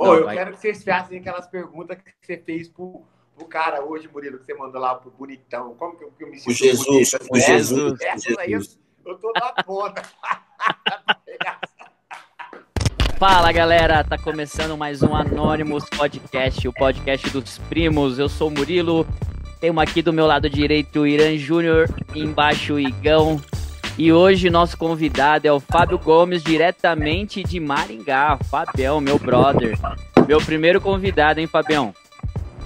Ô, oh, eu vai... quero que vocês façam aquelas perguntas que você fez pro, pro cara hoje, Murilo, que você mandou lá pro bonitão. Como que eu, que eu me sinto? O Jesus, bonito, o assim? Jesus. Essa aí eu, eu tô na ponta. Fala galera, tá começando mais um Anonymous Podcast, o podcast dos primos. Eu sou o Murilo, temos aqui do meu lado direito o Irã Júnior, embaixo o Igão. E hoje nosso convidado é o Fábio Gomes, diretamente de Maringá. Fabião, meu brother. Meu primeiro convidado, hein, Fabião?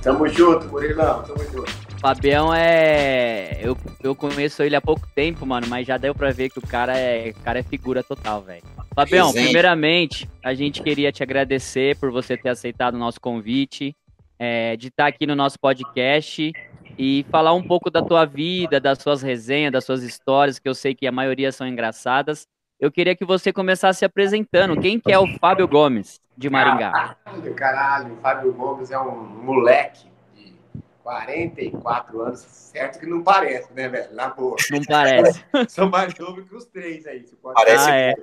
Tamo junto, Murilão, tamo junto. Fabião é. Eu, eu conheço ele há pouco tempo, mano, mas já deu pra ver que o cara é, o cara é figura total, velho. Fabião, primeiramente, a gente queria te agradecer por você ter aceitado o nosso convite, é, de estar aqui no nosso podcast e falar um pouco da tua vida, das suas resenhas, das suas histórias, que eu sei que a maioria são engraçadas. Eu queria que você começasse se apresentando. Quem que é o Fábio Gomes, de Maringá? Caralho, caralho. O Fábio Gomes é um moleque de 44 anos. Certo que não parece, né, velho? Na boa. Não parece. São mais novos que os três aí. Parece. Ah, é.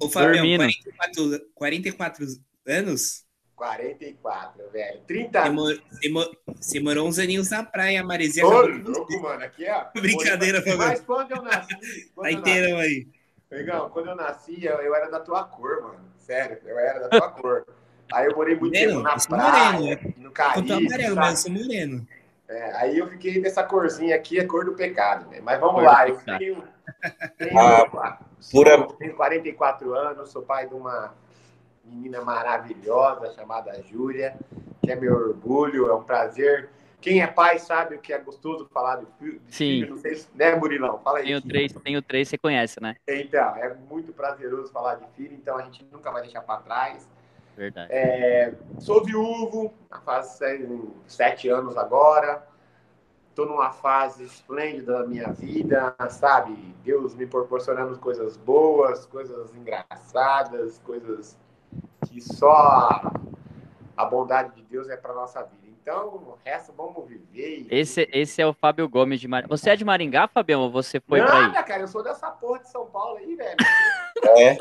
Ô, Fabião, 44, 44 anos? 44, velho. 30 anos. Você, morou uns aninhos na praia, Maresia. Ô, louco, mano. Aqui, ó. Brincadeira. Mas quando eu nasci... Quando tá inteirão aí. Legal, quando eu nasci, eu, eu, era da tua cor, mano. Sério, eu era da tua cor. Aí eu morei muito moreno, tempo na praia, moreno. no Caribe. Eu tô amarelo, mas eu sou moreno. É, aí eu fiquei nessa corzinha aqui, a cor do pecado. Né? Mas vamos cor lá, eu tenho, tenho, ah, sou, pura... tenho 44 anos, sou pai de uma menina maravilhosa chamada Júlia, que é meu orgulho, é um prazer. Quem é pai sabe o que é gostoso falar de filho. Sim. Não sei, né, Murilão? Fala aí. Tenho três, tenho três, você conhece, né? Então, é muito prazeroso falar de filho, então a gente nunca vai deixar para trás. Verdade. É, sou viúvo, faz sete anos agora. Estou numa fase esplêndida da minha vida, sabe? Deus me proporcionando coisas boas, coisas engraçadas, coisas que só a bondade de Deus é para nossa vida. Então, o resto vamos viver. Esse, esse é o Fábio Gomes de Maringá. Você é de Maringá, Fabião, ou você foi Nada, pra aí? cara, eu sou dessa porra de São Paulo aí, velho. É.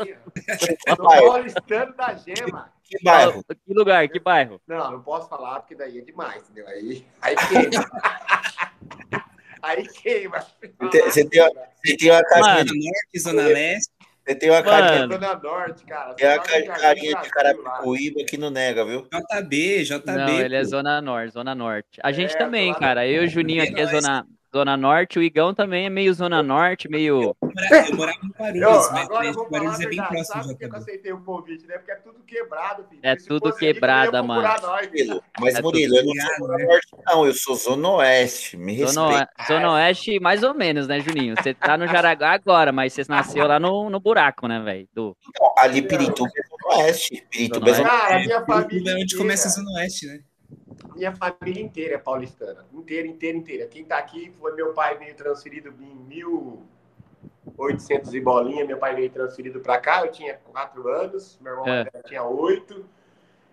Sou paulistano da gema. Que bairro? Que lugar, que bairro? Não, não posso falar, porque daí é demais, entendeu? Aí, aí queima. aí queima. Você tem, você tem uma casinha Zona Norte, Zona Leste. Você tem uma carinha, Zona Norte, cara. tem uma carinha de Carapicuíba que não nega, viu? JB, JB. Não, ele é. Zona Norte, Zona Norte. A gente É, também, cara. Eu e o Juninho aqui é. Zona, Zona Norte, o Igão também é meio Zona Norte, meio. Eu morava- eu morava em Eu, Guarulhos, mas agora eu vou falar Guarulhos é bem próximo Sabe por que eu aceitei o convite, né? Porque é tudo quebrado, filho. É Se tudo quebrada, mano. nós, Mas, É Murilo, eu não sou Zona né? Norte, não. Eu sou Zona Oeste. Me Zona, respeita. Zona Oeste, mais ou menos, né, Juninho? Você tá no Jaraguá agora, mas você nasceu lá no, no buraco, né, velho? Do... Então, ali, Pirituba é Zona Oeste. Pirituba é Zona Zona Cara, a minha É família onde inteira, começa a Zona Oeste, né? Minha família inteira é paulistana. Inteira, inteira, inteira. Quem tá aqui foi meu pai veio transferido em 1800 e bolinha. Meu pai veio transferido para cá. Eu tinha quatro anos. Meu irmão É. tinha oito.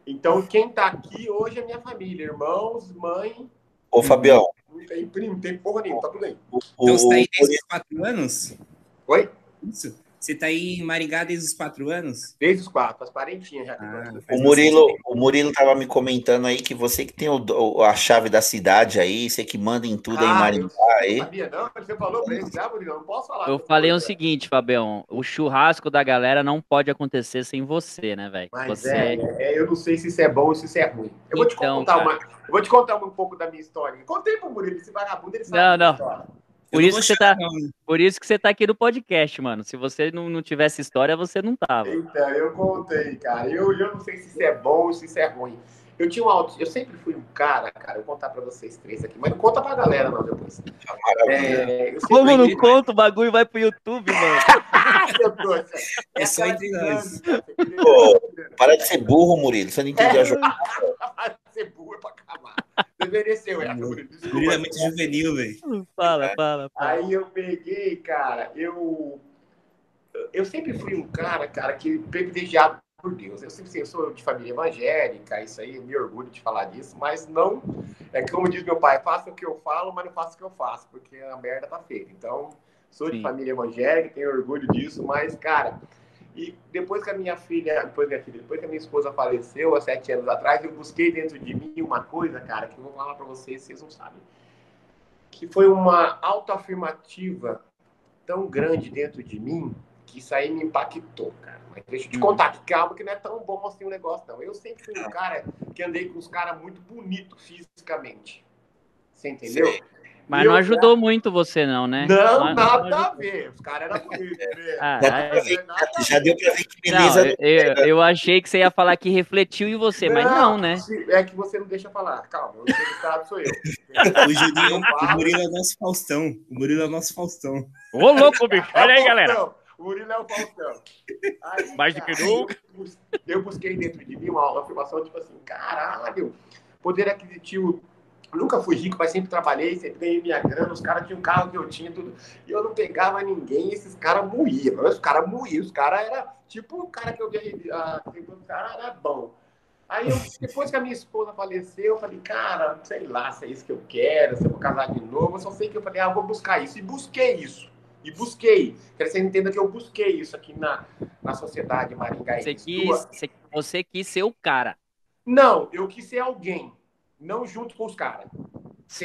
Então, quem tá aqui hoje é minha família. Irmãos, mãe, Ô, Fabião, não tem primo, não tem porra nenhuma. Tá tudo o, Então você tá aí desde os quatro anos? Oi? Isso. Você tá aí em Maringá desde os quatro anos? Desde os quatro, as parentinhas já. Ah, O Murilo, o Murilo tava me comentando aí que você que tem o- a chave da cidade aí, você que manda em tudo aí em Ah, Maringá eu aí. não sabia, não. Você falou pra ele, já, Murilo? Eu Não posso falar. Eu falei o seguinte, Fabião. O churrasco da galera não pode acontecer sem você, né, velho? Mas Você. é, é, eu não sei se isso é bom ou se isso é ruim. Eu vou te Então, contar cara. uma. Eu vou te contar um pouco da minha história. Contei pro Murilo, esse vagabundo, ele sabe Não, não. Por isso que você tá- não. Por isso que você tá aqui no podcast, mano. Se você não, não tivesse história, você não tava. Então, eu contei, cara. Eu, eu não sei se isso é bom ou se isso é ruim. Eu tinha um auto, eu sempre fui um cara, cara, eu vou contar pra vocês três aqui, mas não conta pra galera não depois. Maravilha. É, Como não conta, o bagulho vai pro YouTube, mano. Trouxa. É só entre nós. dinâmica, Pô, Para de ser burro, Murilo. Você não entendeu a jogada. Vai ser burro é pra Murilo é muito juvenil, velho. Fala, fala, fala. Aí eu peguei, cara, eu eu sempre fui um cara, cara, que privilegiado por Deus. Eu sempre assim, eu sou de família evangélica, isso aí, eu me orgulho de falar disso, mas não é como diz meu pai, faça o que eu falo, mas não faça o que eu faço, porque a merda tá feita. Então, sou de Sim. família evangélica, tenho orgulho disso, mas, cara, E depois que a minha filha, depois, minha filha, depois que a minha esposa faleceu, há sete anos atrás, eu busquei dentro de mim uma coisa, cara, que eu vou falar para vocês, vocês não sabem. Que foi uma autoafirmativa tão grande dentro de mim que isso aí me impactou, cara. Mas deixa eu te contar que calma, que não é tão bom assim o negócio, não. Eu sempre fui um cara que andei com os caras muito bonitos fisicamente. Você entendeu? Sim. Mas não ajudou muito você, não, né? Não, não nada não a ver. Os caras eram bonitos. Né? Ah, é... Já deu pra ver que beleza. Não, eu, eu, achei que você ia falar que refletiu em você, mas não, né? É que você não deixa falar. Calma, o entrevistado sou eu. o, Julinho, o Murilo é nosso Faustão. O Murilo é nosso Faustão. Ô, louco, bicho. Olha aí, galera. O Murilo é o Faustão. Aí, Mais do que nunca. Eu busquei dentro de mim uma afirmação, tipo assim, caralho, poder aquisitivo Nunca fui rico, mas sempre trabalhei, sempre ganhei minha grana. Os caras tinham carro que eu tinha, tudo. E eu não pegava ninguém, esses caras moíam. Os caras moíam, os caras eram tipo o cara que eu vi. Ah, os caras era bom. Aí, eu, depois que a minha esposa faleceu, eu falei, cara, sei lá se é isso que eu quero, se eu vou casar de novo. Eu só sei que eu falei, ah, vou buscar isso. E busquei isso. E busquei. Quero que você entenda que eu busquei isso aqui na, na sociedade maringaense. Você quis, você quis ser o cara. Não, eu quis ser alguém não junto com os caras.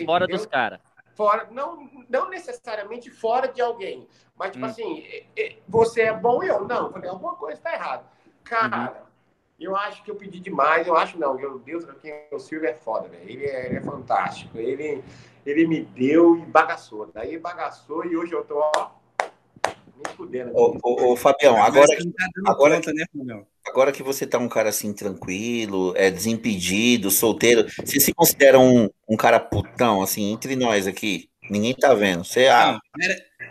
Fora dos caras. Fora, não, não necessariamente fora de alguém. Mas, tipo hum. assim, você é bom e eu não. Falei, alguma coisa está errada. Cara, uhum. eu acho que eu pedi demais. Eu acho não. Meu Deus, o Silvio é foda, velho. Ele, é, ele é fantástico. Ele, ele me deu e bagaçou. Daí bagaçou e hoje eu tô, ó, me fudendo. Ô, ô, ô, Fabião, agora, tá agora, conta, né, Fabião? Agora que você tá um cara assim tranquilo, é desimpedido, solteiro, você se considera um, um cara putão, assim, entre nós aqui? Ninguém tá vendo. Você, ah,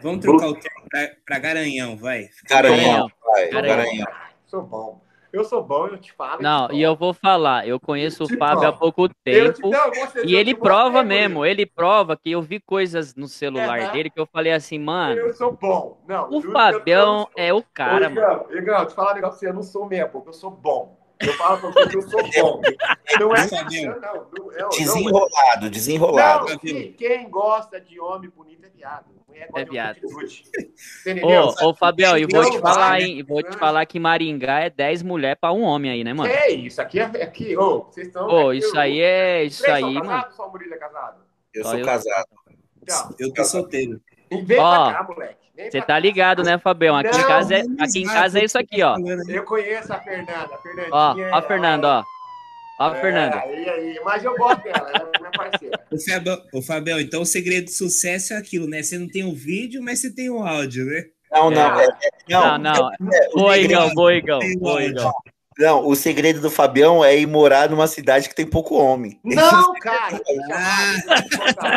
vamos trocar o termo pra, pra garanhão, vai. Garanhão, vai. Garanhão. garanhão. Sou bom. Eu sou bom, eu te falo. Não, e eu vou falar, eu conheço o Fábio há pouco tempo. Te, não, e ele prova mesmo, ele prova que eu vi coisas no celular é, dele que eu falei assim, mano. Eu sou bom. Não, o Fabião é o cara, Ô, mano. Igão, te falar um negócio assim, eu não sou mesmo, eu sou bom. Eu falo pra você que eu sou bom. Não é, não, não, não, é Desenrolado, desenrolado. Não, quem gosta de homem bonito é viado. É viado. Ô, ô, Fabiel, e vou te falar, hein? Vou te falar que Maringá é 10 mulheres pra um homem aí, né, mano? É isso, aqui é aqui, ô, vocês estão. Ô, isso aí é. Isso aí, mano. Só o Murilo é casado? Eu sou eu... casado. Então, eu tô solteiro. Vem ó, pra cá, moleque. Você tá ligado, né, Fabião? Aqui não, em casa é, aqui em casa é isso aqui, ó. Eu conheço a Fernanda, a Fernandinha. Ó, ó a Fernanda, ó. Ó, é, Fernanda. Aí, aí. Mas eu gosto dela, ela é minha parceira. O Fabião, o Fabião, então o segredo do sucesso é aquilo, né? Você não tem o vídeo, mas você tem o áudio, né? Não, não. É, é, não, não. Boa, Igão, boa, Igão. Boa, Igão. Não, o segredo do Fabião é ir morar numa cidade que tem pouco homem. Não, cara!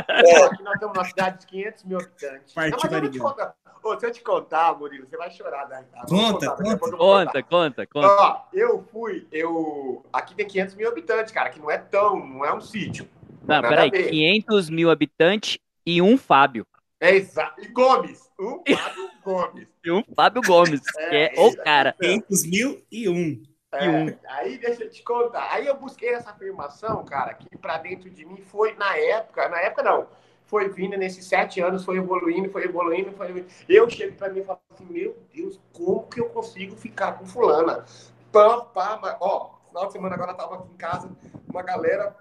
é. Aqui nós estamos numa cidade de 500 mil habitantes. Parte não, mas Pô, se eu te contar, Murilo, você vai chorar, né? Conta, contar, conta, conta, conta, conta. Ó, eu fui, eu... Aqui tem 500 mil habitantes, cara, que não é tão, não é um sítio. Não, não peraí, 500 mil habitantes e um Fábio. É exato. E Gomes. Um Fábio Gomes. E um Fábio Gomes, é, que é o cara. 500 mil e um. É, um. Aí deixa eu te contar. Aí eu busquei essa afirmação, cara, que pra dentro de mim foi na época, na época não, foi vindo nesses sete anos, foi evoluindo, foi evoluindo, foi evoluindo. Eu chego para mim e falo assim, meu Deus, como que eu consigo ficar com fulana? Pá, pá, ó, final de semana agora eu tava aqui em casa, uma galera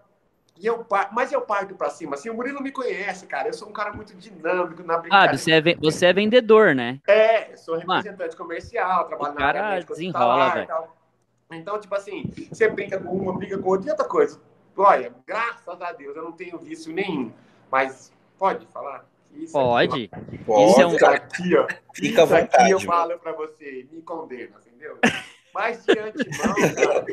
e eu, mas eu parto para cima. Assim, o Murilo me conhece, cara. Eu sou um cara muito dinâmico na brincadeira. Ah, você é, você é vendedor, né? É, sou representante Mano, comercial, trabalho na área desenrola, velho. Então, tipo assim, você brinca com uma, briga com outra e outra coisa. Olha, graças a Deus, eu não tenho vício nenhum. Mas pode falar? Isso pode. Aqui, pode. Isso, é um... aqui, ó. Fica isso vontade, aqui eu falo para você, me condena, entendeu? Mas de antemão, cara,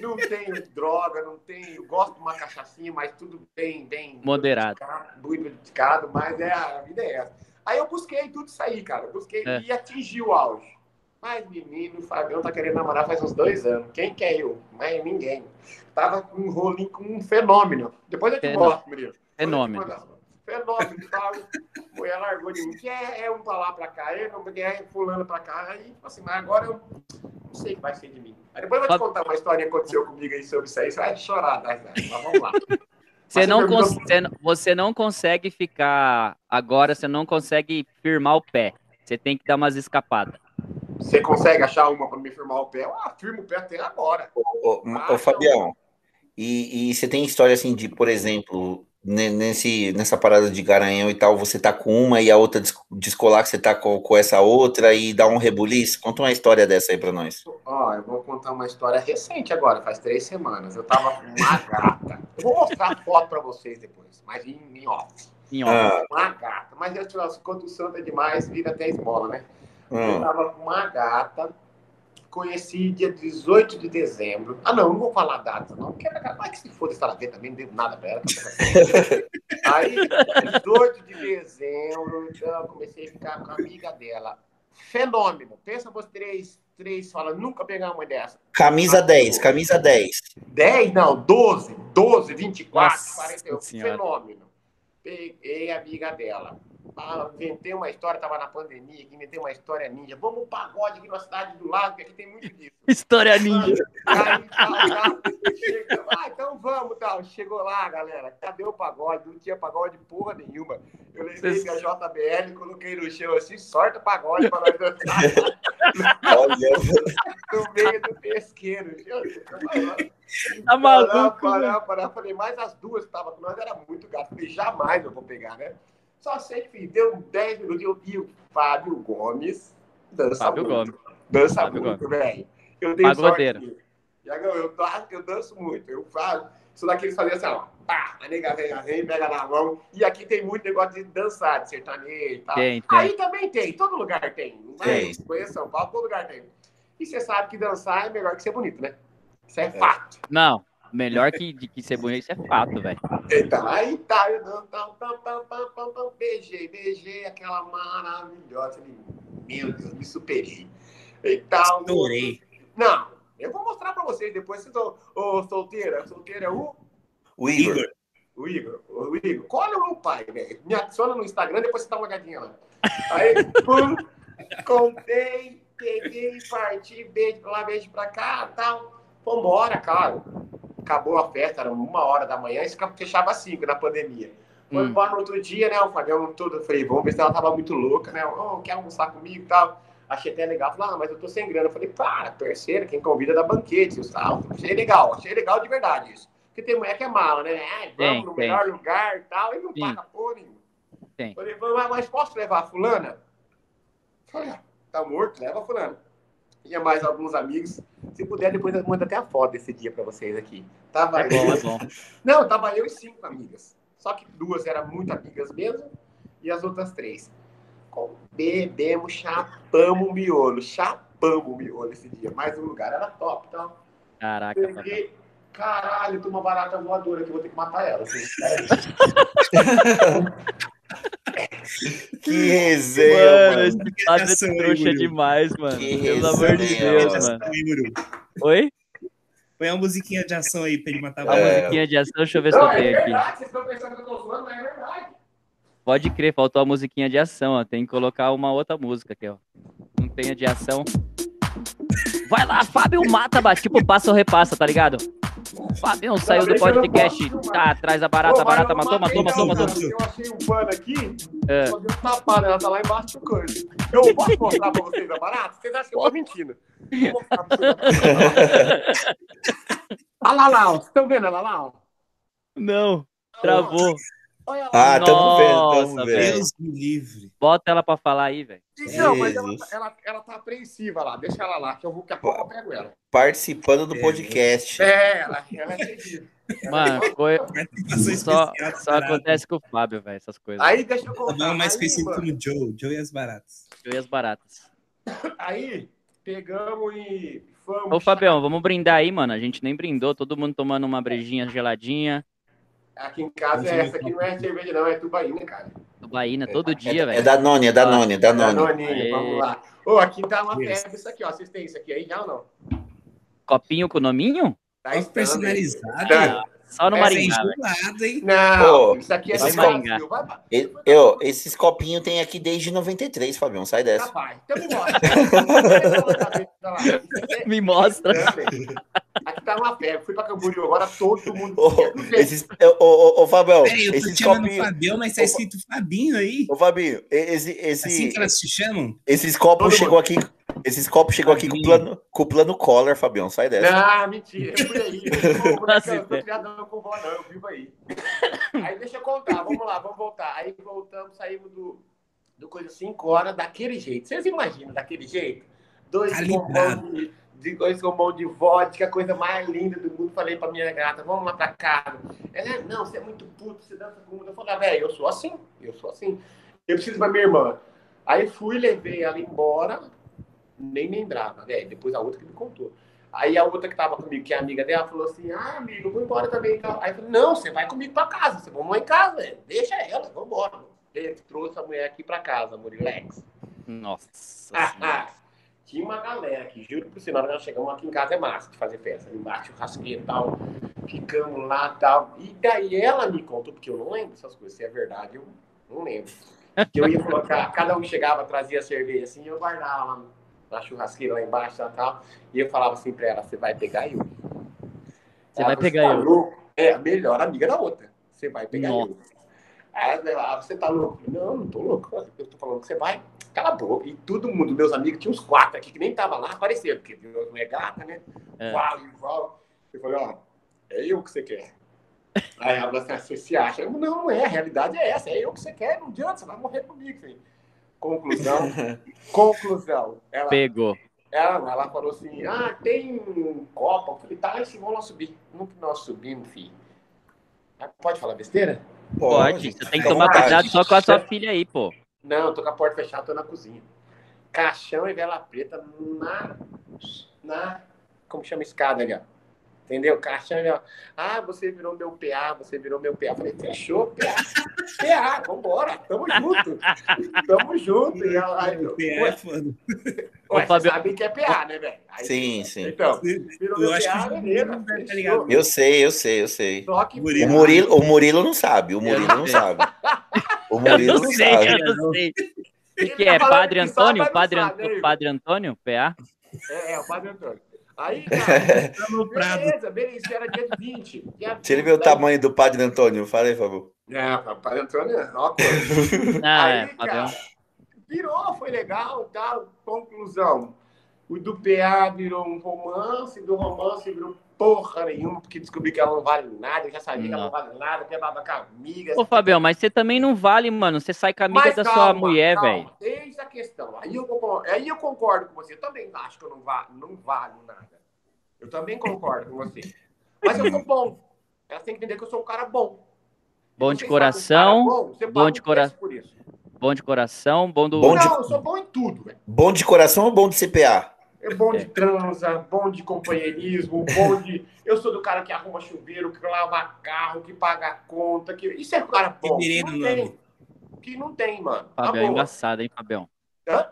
não tenho droga, não tenho. Gosto de uma cachaçinha, mas tudo bem, bem. Moderado. Muito dedicado, mas é, a vida é essa. Aí eu busquei tudo isso aí, cara. busquei é. e atingi o auge. Mas, menino, o Fabião tá querendo namorar faz uns dois anos. Quem quer eu? Mas ninguém. Tava com um rolinho com um fenômeno. Depois eu te mostro, menino. Fenômeno. Fenômeno, tal. Mulher largou de mim. Que é, é um pra lá, pra cá, é, não, é fulano pra cá. Aí, assim, mas agora eu não sei o que vai ser de mim. Aí depois eu vou te contar uma história que aconteceu comigo aí sobre isso aí. Você vai chorar, tá? mas vamos lá. Você não, você não consegue ficar. Agora você não consegue firmar o pé. Você tem que dar umas escapadas. Você consegue achar uma para me firmar o pé? Ah, firma o pé até agora. Ô, ô, ô Fabião, e, e você tem história assim de, por exemplo, nesse, nessa parada de garanhão e tal, você tá com uma e a outra descolar que você tá com, com essa outra e dá um rebuliço? Conta uma história dessa aí pra nós. Ó, eu vou contar uma história recente agora, faz três semanas. Eu tava com uma gata. Eu vou mostrar a foto pra vocês depois, mas em, em off. Em off. Ah. Uma gata. Mas eu, quando o santo é demais, vira até esmola, né? Eu hum. tava com uma gata conheci dia 18 de dezembro. Ah, não, não vou falar data, não, porque vai que se for estar ver também, não devo nada pra ela. Aí, 18 de dezembro, então, eu comecei a ficar com a amiga dela. Fenômeno. Pensa vocês três, três fala, nunca pegar uma dessa. Camisa 10, camisa 10. 10, não, 12, 12, 24, Nossa 41. Fenômeno. Peguei a amiga dela ah, inventei uma história, tava na pandemia, que inventei uma história ninja. Vamos um pagode aqui na cidade do lado, que aqui tem muito disso. História ninja. Aí, tal, tal, chega, ah, então vamos, tal. Chegou lá, galera. Cadê o pagode? Não tinha pagode porra nenhuma. Eu levei minha JBL, coloquei no chão assim, sorte o pagode para nós dançar. Olha. no meio do pesqueiro. Tá maluco? Parar, parar, parar. Falei, mais as duas que estavam com nós era muito gato. Falei, jamais eu vou pegar, né? Só sei que deu 10 minutos e o Fábio Gomes dança Fábio muito. Gomes. Dança Fábio muito, velho. Eu tenho Pagodeiro. sorte. Eu, eu, eu danço muito. Eu faço. Isso daqui eles faziam assim, ó. Pá, a nega vem, vem, pega na mão. E aqui tem muito negócio de dançar, de sertanejo e tal. Tem, tem. Aí também tem, todo lugar tem. É? Conheço São Paulo, todo lugar tem. E você sabe que dançar é melhor que ser bonito, né? Isso é, é. fato. Não, Melhor que, de que ser bonito, isso é fato, velho. Então, aí tá, eu tam, tam, tam, tam, tam, tam, beijei, beijei aquela maravilhosa. Meu Deus, me superei. E tal. Estourei. Não, eu vou mostrar pra vocês depois. Vocês estão. Ô, solteira, solteira é o. O Igor. O Igor, o Igor. Cola o meu pai, velho. Me adiciona no Instagram, depois você dá uma olhadinha lá. Aí, pum, contei, peguei, parti, beijo pra lá, beijo pra cá, tal. Vambora, cara acabou a festa, era uma hora da manhã, e fechava cinco na pandemia. Foi hum. embora no outro dia, né? O Fabião todo, eu falei, vamos ver se ela tava muito louca, né? Oh, quer almoçar comigo e tal. Achei até legal. Falei, ah, mas eu tô sem grana. Eu falei, para, terceira, quem convida da banquete e tal. Achei legal, achei legal de verdade isso. Porque tem mulher que é mala, né? É, vamos no tem. melhor lugar e tal, e não Sim. paga porra nenhuma. Falei, mas posso levar a fulana? Falei, ah, tá morto, leva a fulana. Tinha mais alguns amigos. Se puder, depois eu mando até a foto desse dia para vocês aqui. Tava é bom, é bom. Não, tava eu e cinco amigas. Só que duas eram muito amigas mesmo e as outras três. Bebemos, chapamos o miolo. Chapamos o miolo esse dia. Mas o lugar era top, então. Caraca, Peguei, caralho, tem uma barata voadora que eu vou ter que matar ela. Assim. Que resenha, mano. Esse quadro é trouxa demais, mano. Que Pelo amor de Deus, mano. Oi? Põe uma musiquinha de ação aí pra ele matar a é. musiquinha de ação, deixa eu ver se eu tenho aqui. Vocês estão pensando que eu tô zoando, mas é verdade. Pode crer, faltou a musiquinha de ação, ó. Tem que colocar uma outra música aqui, ó. Não tem a de ação. Vai lá, Fábio mata, bate. Tipo, passa ou repassa, tá ligado? Fabião saiu do podcast, tá atrás da barata, a barata matou, matou, matou, matou. Eu achei um pano aqui, é. tapado, ela tá lá embaixo do coisa. Eu posso mostrar pra vocês a barata? Vocês acham que eu tô mentindo? Vou mostrar pra vocês. Olha lá, lá, vocês estão vendo ela lá? Não, travou. Ah, tamo vendo, tamo vendo. Deus me livre. Bota ela pra falar aí, velho. Não, mas ela, ela, ela tá apreensiva lá. Deixa ela lá, que eu vou daqui a pouco eu pego ela. Participando do é. podcast. É, ela, ela é Mano, foi... só, só acontece com o Fábio, velho, essas coisas. Aí deixa eu contar. Não, mais conhecido como Joe, Joe e as baratas. Joe e as baratas. Aí, pegamos e fomos. Ô, Fabião, vamos brindar aí, mano. A gente nem brindou, todo mundo tomando uma brejinha geladinha. Aqui em casa, é essa aqui não é cerveja, não, é tubaína, cara. Tubaína, todo é, dia, é, velho. É da Noni, é da Noni, é da Noni. Noni, vamos lá. Ô, oh, aqui tá uma febre isso aqui, ó. Vocês têm isso aqui aí já ou não? Copinho com nominho? Tá personalizado. Tá. Só no é Maringá. hein? Não, isso aqui é esses Maringá. Eu, esses copinhos tem aqui desde 93, Fabião. Sai dessa. Rapaz, então me mostra. me mostra. Aqui tá uma febre. Fui pra Camboriú agora, todo mundo. Ô, esses, ô, ô, ô, Fabião. Peraí, eu tô esses copinhos... Fabião, mas tá escrito Fabinho aí. Ô, Fabinho, esse. esse assim que elas se chamam? Esses copos chegou aqui esses copos chegou aqui com o plano, com o plano collar, Fabião. Sai dessa. Não, mentira. Eu fui aí. Eu não tô criadão com vó, não. Eu vivo aí. Aí deixa eu contar. Vamos lá, vamos voltar. Aí voltamos, saímos do, do coisa 5 horas daquele jeito. Vocês imaginam daquele jeito? Dois bombons de, de, dois bombons de vodka, a coisa mais linda do mundo. Falei pra minha gata, vamos lá pra casa. Ela, não, você é muito puto, você dança com Eu falei, ah, velho, eu sou assim. Eu sou assim. Eu preciso pra minha irmã. Aí fui, levei ela embora, nem lembrava, velho. Depois a outra que me contou. Aí a outra que tava comigo, que é amiga dela, falou assim: Ah, amigo, vou embora também. Então. Aí eu falei: Não, você vai comigo pra casa, você vamos lá em casa, velho. deixa ela, vamos embora. Ele trouxe a mulher aqui pra casa, Murilex. Nossa. Tinha uma galera que, juro por sinal, nós chegamos aqui em casa, é massa de fazer festa. Embaixo, churrasqueiro e tal, ficamos lá e tal. E daí ela me contou, porque eu não lembro essas coisas, se é verdade, eu não lembro que eu ia colocar, cada um chegava, trazia cerveja assim, eu guardava lá na churrasqueira lá embaixo e tal, e eu falava assim pra ela, você vai pegar eu. Você vai pegar tá eu. É, a melhor amiga da outra. Você vai pegar Nossa. eu. Aí ela, ah, você tá louco? Não, não tô louco. Eu tô falando que você vai. Cala a boca. E todo mundo, meus amigos, tinha uns quatro aqui que nem tava lá, apareceram, porque não é gata, né? É. Fala, fala. Eu falei, ó, é eu que você quer. Aí ela falou assim, você se acha? Eu, não, não é, a realidade é essa, é eu que você quer, não adianta, você vai morrer comigo, filho. Conclusão, conclusão. Ela, Pegou. Ela, ela falou assim, ah, tem um copo. Eu falei, tá lá em cima, vamos subir. Nunca nós subimos, filho. Pode falar besteira? Pode, você tem que tomar cuidado só com a sua filha aí, pô. Não, tô com a porta fechada, tô na cozinha. Caixão e vela preta na, na, como chama escada ali, ó Entendeu? Caixão, ah, você virou meu PA, você virou meu PA. Falei, fechou, PA. PA, vambora, tamo junto. Tamo junto. E ela, aí, PA é foda. Ué, você sabe que é PA, né, velho? Sim, sim. Então, virou eu meu PA, beleza. Eu sei, eu sei, eu sei. O Murilo, o Murilo não sabe, o Murilo não sabe. O Murilo não, não sei, sabe. Eu não sei. O que é? Padre Antônio? Padre, Padre Antônio? PA? É, é, o Padre Antônio. Aí, cara, beleza, beleza, era dia 20. Dia Se ele vê o tamanho do padre Antônio, fala aí, por favor. É, o padre Antônio é uma coisa. Ah, aí, é, cara, virou, foi legal tal. Conclusão. O do PA virou um romance, do romance virou porra nenhuma, porque descobri que ela não vale nada, eu já sabia não. que ela não vale nada, que é baba com amiga. Ô, Fabião, mas você também não vale, mano. Você sai com a amiga mas da calma, sua mulher, velho. Eis a questão. Aí eu, concordo, aí eu concordo com você. Eu também acho que eu não, va não vale nada. Eu também concordo com você. Mas eu sou bom. Ela tem que entender que eu sou um cara bom. Bom de coração. Um bom, bom de coração. Bom de coração, bom do. Bom de... Não, eu sou bom em tudo, velho. Bom de coração ou bom de CPA? É bom de transa, bom de companheirismo, bom de. Eu sou do cara que arruma chuveiro, que lava carro, que paga conta. Que... Isso é o cara bom. Que não tem. Que não tem, mano. Tá Fabião é embaçado, hein, Fabião? Hã?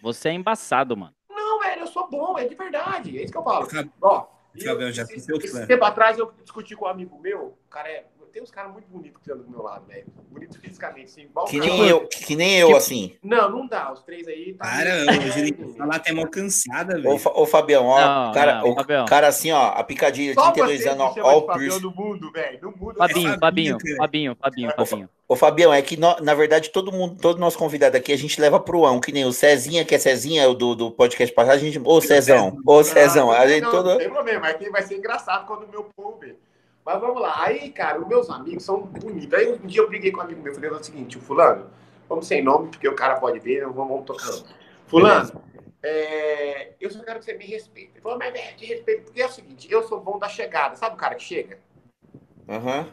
Você é embaçado, mano. Não, velho, eu sou bom, é de verdade. É isso que eu falo. Ó, Fabião, já esse, esse tempo atrás eu discuti com um amigo meu, o cara é tem uns caras muito bonitos que andam do meu lado, velho. Bonito fisicamente, assim. Que nem, eu, que nem eu, assim. Não, não dá. Os três aí. Tá Caramba, o falar até mal cansada, velho. Ô, ô, Fabião, ó. Não, cara, não, o Fabião. cara, assim, ó, a picadilha de 32 anos, ó, o Fabião do mundo, velho. Do mundo. Fabinho, é Fabinho, Fabinho, Fabinho, Fabinho. Ô, Fabião, é que no, na verdade todo mundo, todo nosso convidado aqui, a gente leva pro ão, que nem o Cezinha, que é Cezinha do, do podcast passado, a gente. Ô, Cezão, ô, Cezão. a gente não, todo... não tem problema, aqui vai ser engraçado quando o meu povo ver. Mas vamos lá. Aí, cara, os meus amigos são bonitos. Aí um dia eu briguei com um amigo meu, falei o seguinte, o fulano, vamos sem nome, porque o cara pode ver, vamos, vamos tocando. Fulano, é, eu só quero que você me respeite. Ele falou, mas é, te respeito, porque é o seguinte, eu sou bom da chegada. Sabe o cara que chega? Uhum.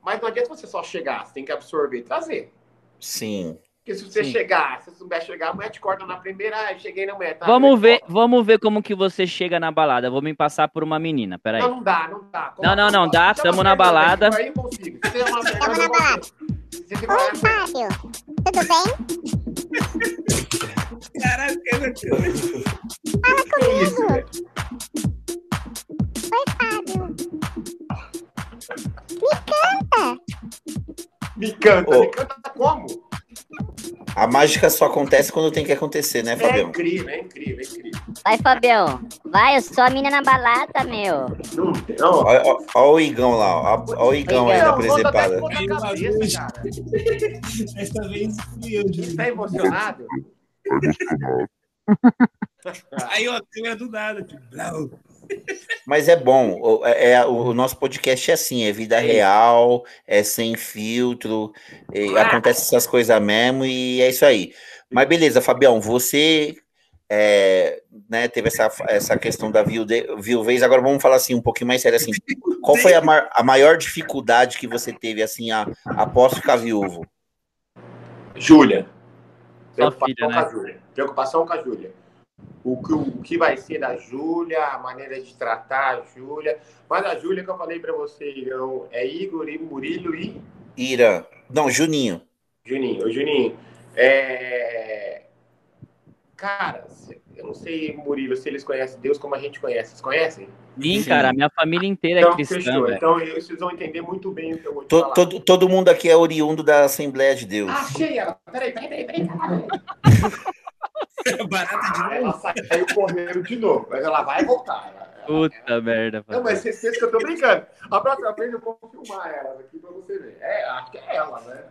Mas não adianta você só chegar, você tem que absorver e trazer. Sim. Porque se você Sim. chegar, se você souber chegar, a mulher te corta na primeira, ah, cheguei na mulher. Tá, vamos ver, vamos ver como que você chega na balada. Vou me passar por uma menina, peraí. Não, não dá, não dá. Como não, não, não, dá, tamo na balada. Eu. Você uma Tamo na balada. Oi, Fábio. Tudo bem? Caraca, Fala comigo. Oi, Fábio. Me canta. Me canta, oh. me canta como? A mágica só acontece quando tem que acontecer, né, Fabião? É incrível, é incrível, é incrível. Vai, Fabião. Vai, eu sou a mina na balada, meu. Não, não. Olha, olha o Igão lá, olha o Igão aí na presepada. Essa vez fui eu. Tá emocionado? Aí, ó, câmera do nada. Tipo, Mas é bom. É, é, o nosso podcast é assim, é vida real, é sem filtro, é, acontece essas coisas mesmo e é isso aí. Mas beleza, Fabião, você é, né, teve essa, essa questão da viuvez, agora vamos falar assim um pouquinho mais sério assim. Qual foi a, a maior dificuldade que você teve assim a, após ficar viúvo? Júlia. Preocupação, né? com a Júlia. Preocupação com a Júlia. O que, o que vai ser da Júlia, a maneira de tratar a Júlia. Mas a Júlia que eu falei para você, Irão, é Igor e Murilo e. Ira. Não, Juninho. Juninho, o Juninho. É... Cara, eu não sei, Murilo, se eles conhecem Deus como a gente conhece. Vocês conhecem? Sim, Sim. cara, a minha família inteira é então, é cristã. Fechou. Então vocês vão entender muito bem o que eu vou te todo, falar. Todo, todo mundo aqui é oriundo da Assembleia de Deus. Achei ela. Peraí, peraí, peraí, peraí. Barata de novo. Ela saiu correndo de novo, mas ela vai voltar. Ela, Puta ela... merda. Não, mas vocês pensam que eu tô brincando. A próxima vez eu vou filmar ela aqui pra você ver. É, acho que é ela, né?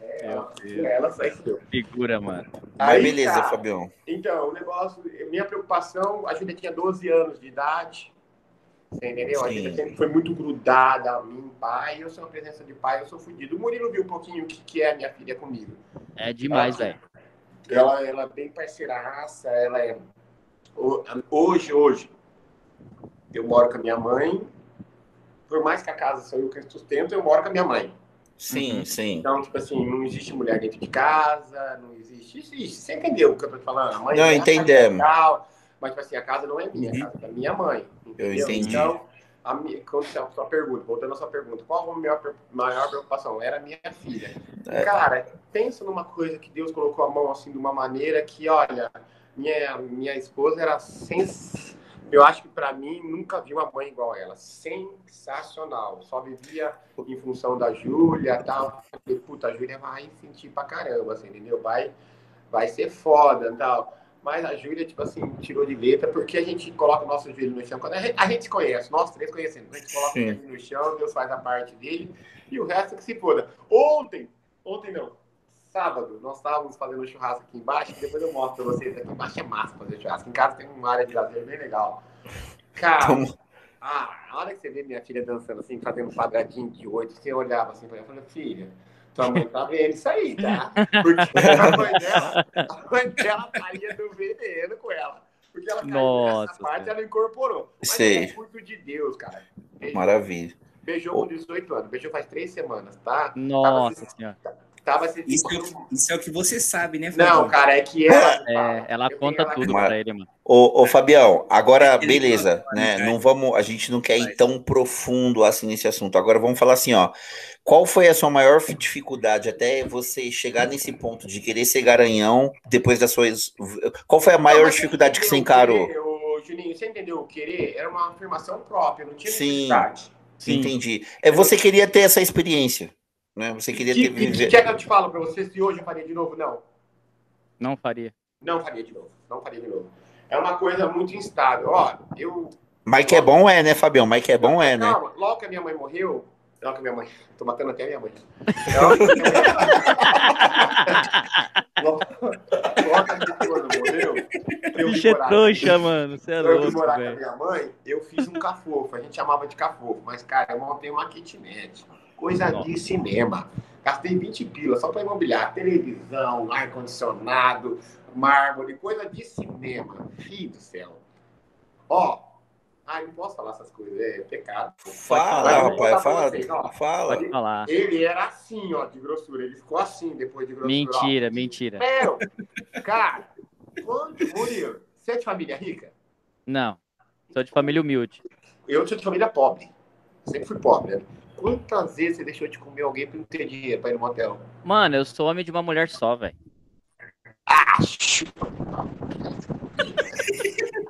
É, ela, ela saiu. Figura, mano. Aí, Mas beleza, tá. Fabião. Então, o negócio, minha preocupação, a Júlia tinha 12 anos de idade. Você entendeu? Sim. A Júlia sempre foi muito grudada a mim, pai. Eu sou uma presença de pai, eu sou fodido. O Murilo viu um pouquinho o que, que é minha filha comigo. É demais, velho. Ela, ela é bem parceiraça, ela é. Hoje, hoje, eu moro com a minha mãe. Por mais que a casa sou eu que sustento, eu moro com a minha mãe. Sim, uhum. sim. Então, tipo assim, não existe mulher dentro de casa, não existe. Existe, você entendeu o que eu tô te falando? A mãe não, entendemos. mas, tipo assim, a casa não é minha, uhum. a casa é da minha mãe. Entendeu? Eu entendi. Então, a quando a sua pergunta, voltando à sua pergunta, qual a minha maior preocupação? Era a minha filha. É. Cara, pensa numa coisa que Deus colocou a mão assim de uma maneira que, olha, minha, minha esposa era sens eu acho que para mim nunca vi uma mãe igual ela. Sensacional. Só vivia em função da Júlia tal. Falei, puta, a Júlia vai sentir pra caramba, assim, entendeu? Vai, vai ser foda tal. Mas a Júlia, tipo assim, tirou de letra porque a gente coloca o nosso joelho no chão. Quando a gente, a gente se conhece, nós três conhecemos. A gente coloca Sim. o joelho no chão, Deus faz a parte dele e o resto é que se foda. Ontem, ontem não, sábado, nós estávamos fazendo churrasco aqui embaixo, depois eu mostro pra vocês. Aqui embaixo é massa fazer churrasco. Em casa tem uma área de lazer bem legal. Cara, ah, a hora que você vê minha filha dançando assim, fazendo um quadradinho de oito, você olhava assim pra ela e falava, filha, tua mãe tá vendo isso aí, tá? Porque a mãe dela, a mãe dela estaria do veneno com ela. Porque ela caiu Nossa, nessa parte, ela incorporou. Mas Sei. é muito de Deus, cara. Maravilha. Beijou com 18 anos. Beijou faz três semanas, tá? Nossa Senhora. Tava assim, isso, é, isso, é, o que você sabe, né, Fabião? Não, cara, é que ela. É, ela conta ela tudo para ele, mano. Ô, ô, Fabião, agora, beleza, né? Não vamos, a gente não quer ir tão profundo assim nesse assunto. Agora vamos falar assim, ó. Qual foi a sua maior dificuldade até você chegar nesse ponto de querer ser garanhão depois das suas. Qual foi a maior não, dificuldade que você encarou? Querer, ô, Juninho, você entendeu o querer? Era uma afirmação própria, não tinha Sim. necessidade. Sim. Entendi. É, você queria ter essa experiência. Né? Você queria que, ter vivido. que é que eu te falo para você se hoje eu faria de novo? Não. Não faria. Não faria de novo. Não faria de novo. É uma coisa muito instável. Ó, eu. Mike é bom, é, né, Fabião? Mike é bom, é, né? Calma, logo que a minha mãe morreu. Logo que minha mãe. Tô matando até a minha mãe. Logo que a minha mãe morreu. Bicho é trouxa, mano. Você é louco. Eu morar com a minha mãe, eu fiz um cafofo. A gente chamava de cafofo. Mas, cara, eu montei uma kitnet coisa Nossa. de cinema. Gastei 20 pilas só para imobiliar, televisão, ar-condicionado, mármore, coisa de cinema. Filho do céu. Ó, ai, não posso falar essas coisas, é pecado. Fala, rapaz, fala. Vocês, fala. Pode falar. Ele era assim, ó, de grossura. Ele ficou assim depois de grossura. Mentira, ó. mentira. Meu, cara, quanto, Murilo, você é de família rica? Não, sou de família humilde. Eu sou de família pobre. Sempre fui pobre, né? Quantas vezes você deixou de comer alguém pra não ter dinheiro pra ir no motel? Mano, eu sou homem de uma mulher só, velho. Ah,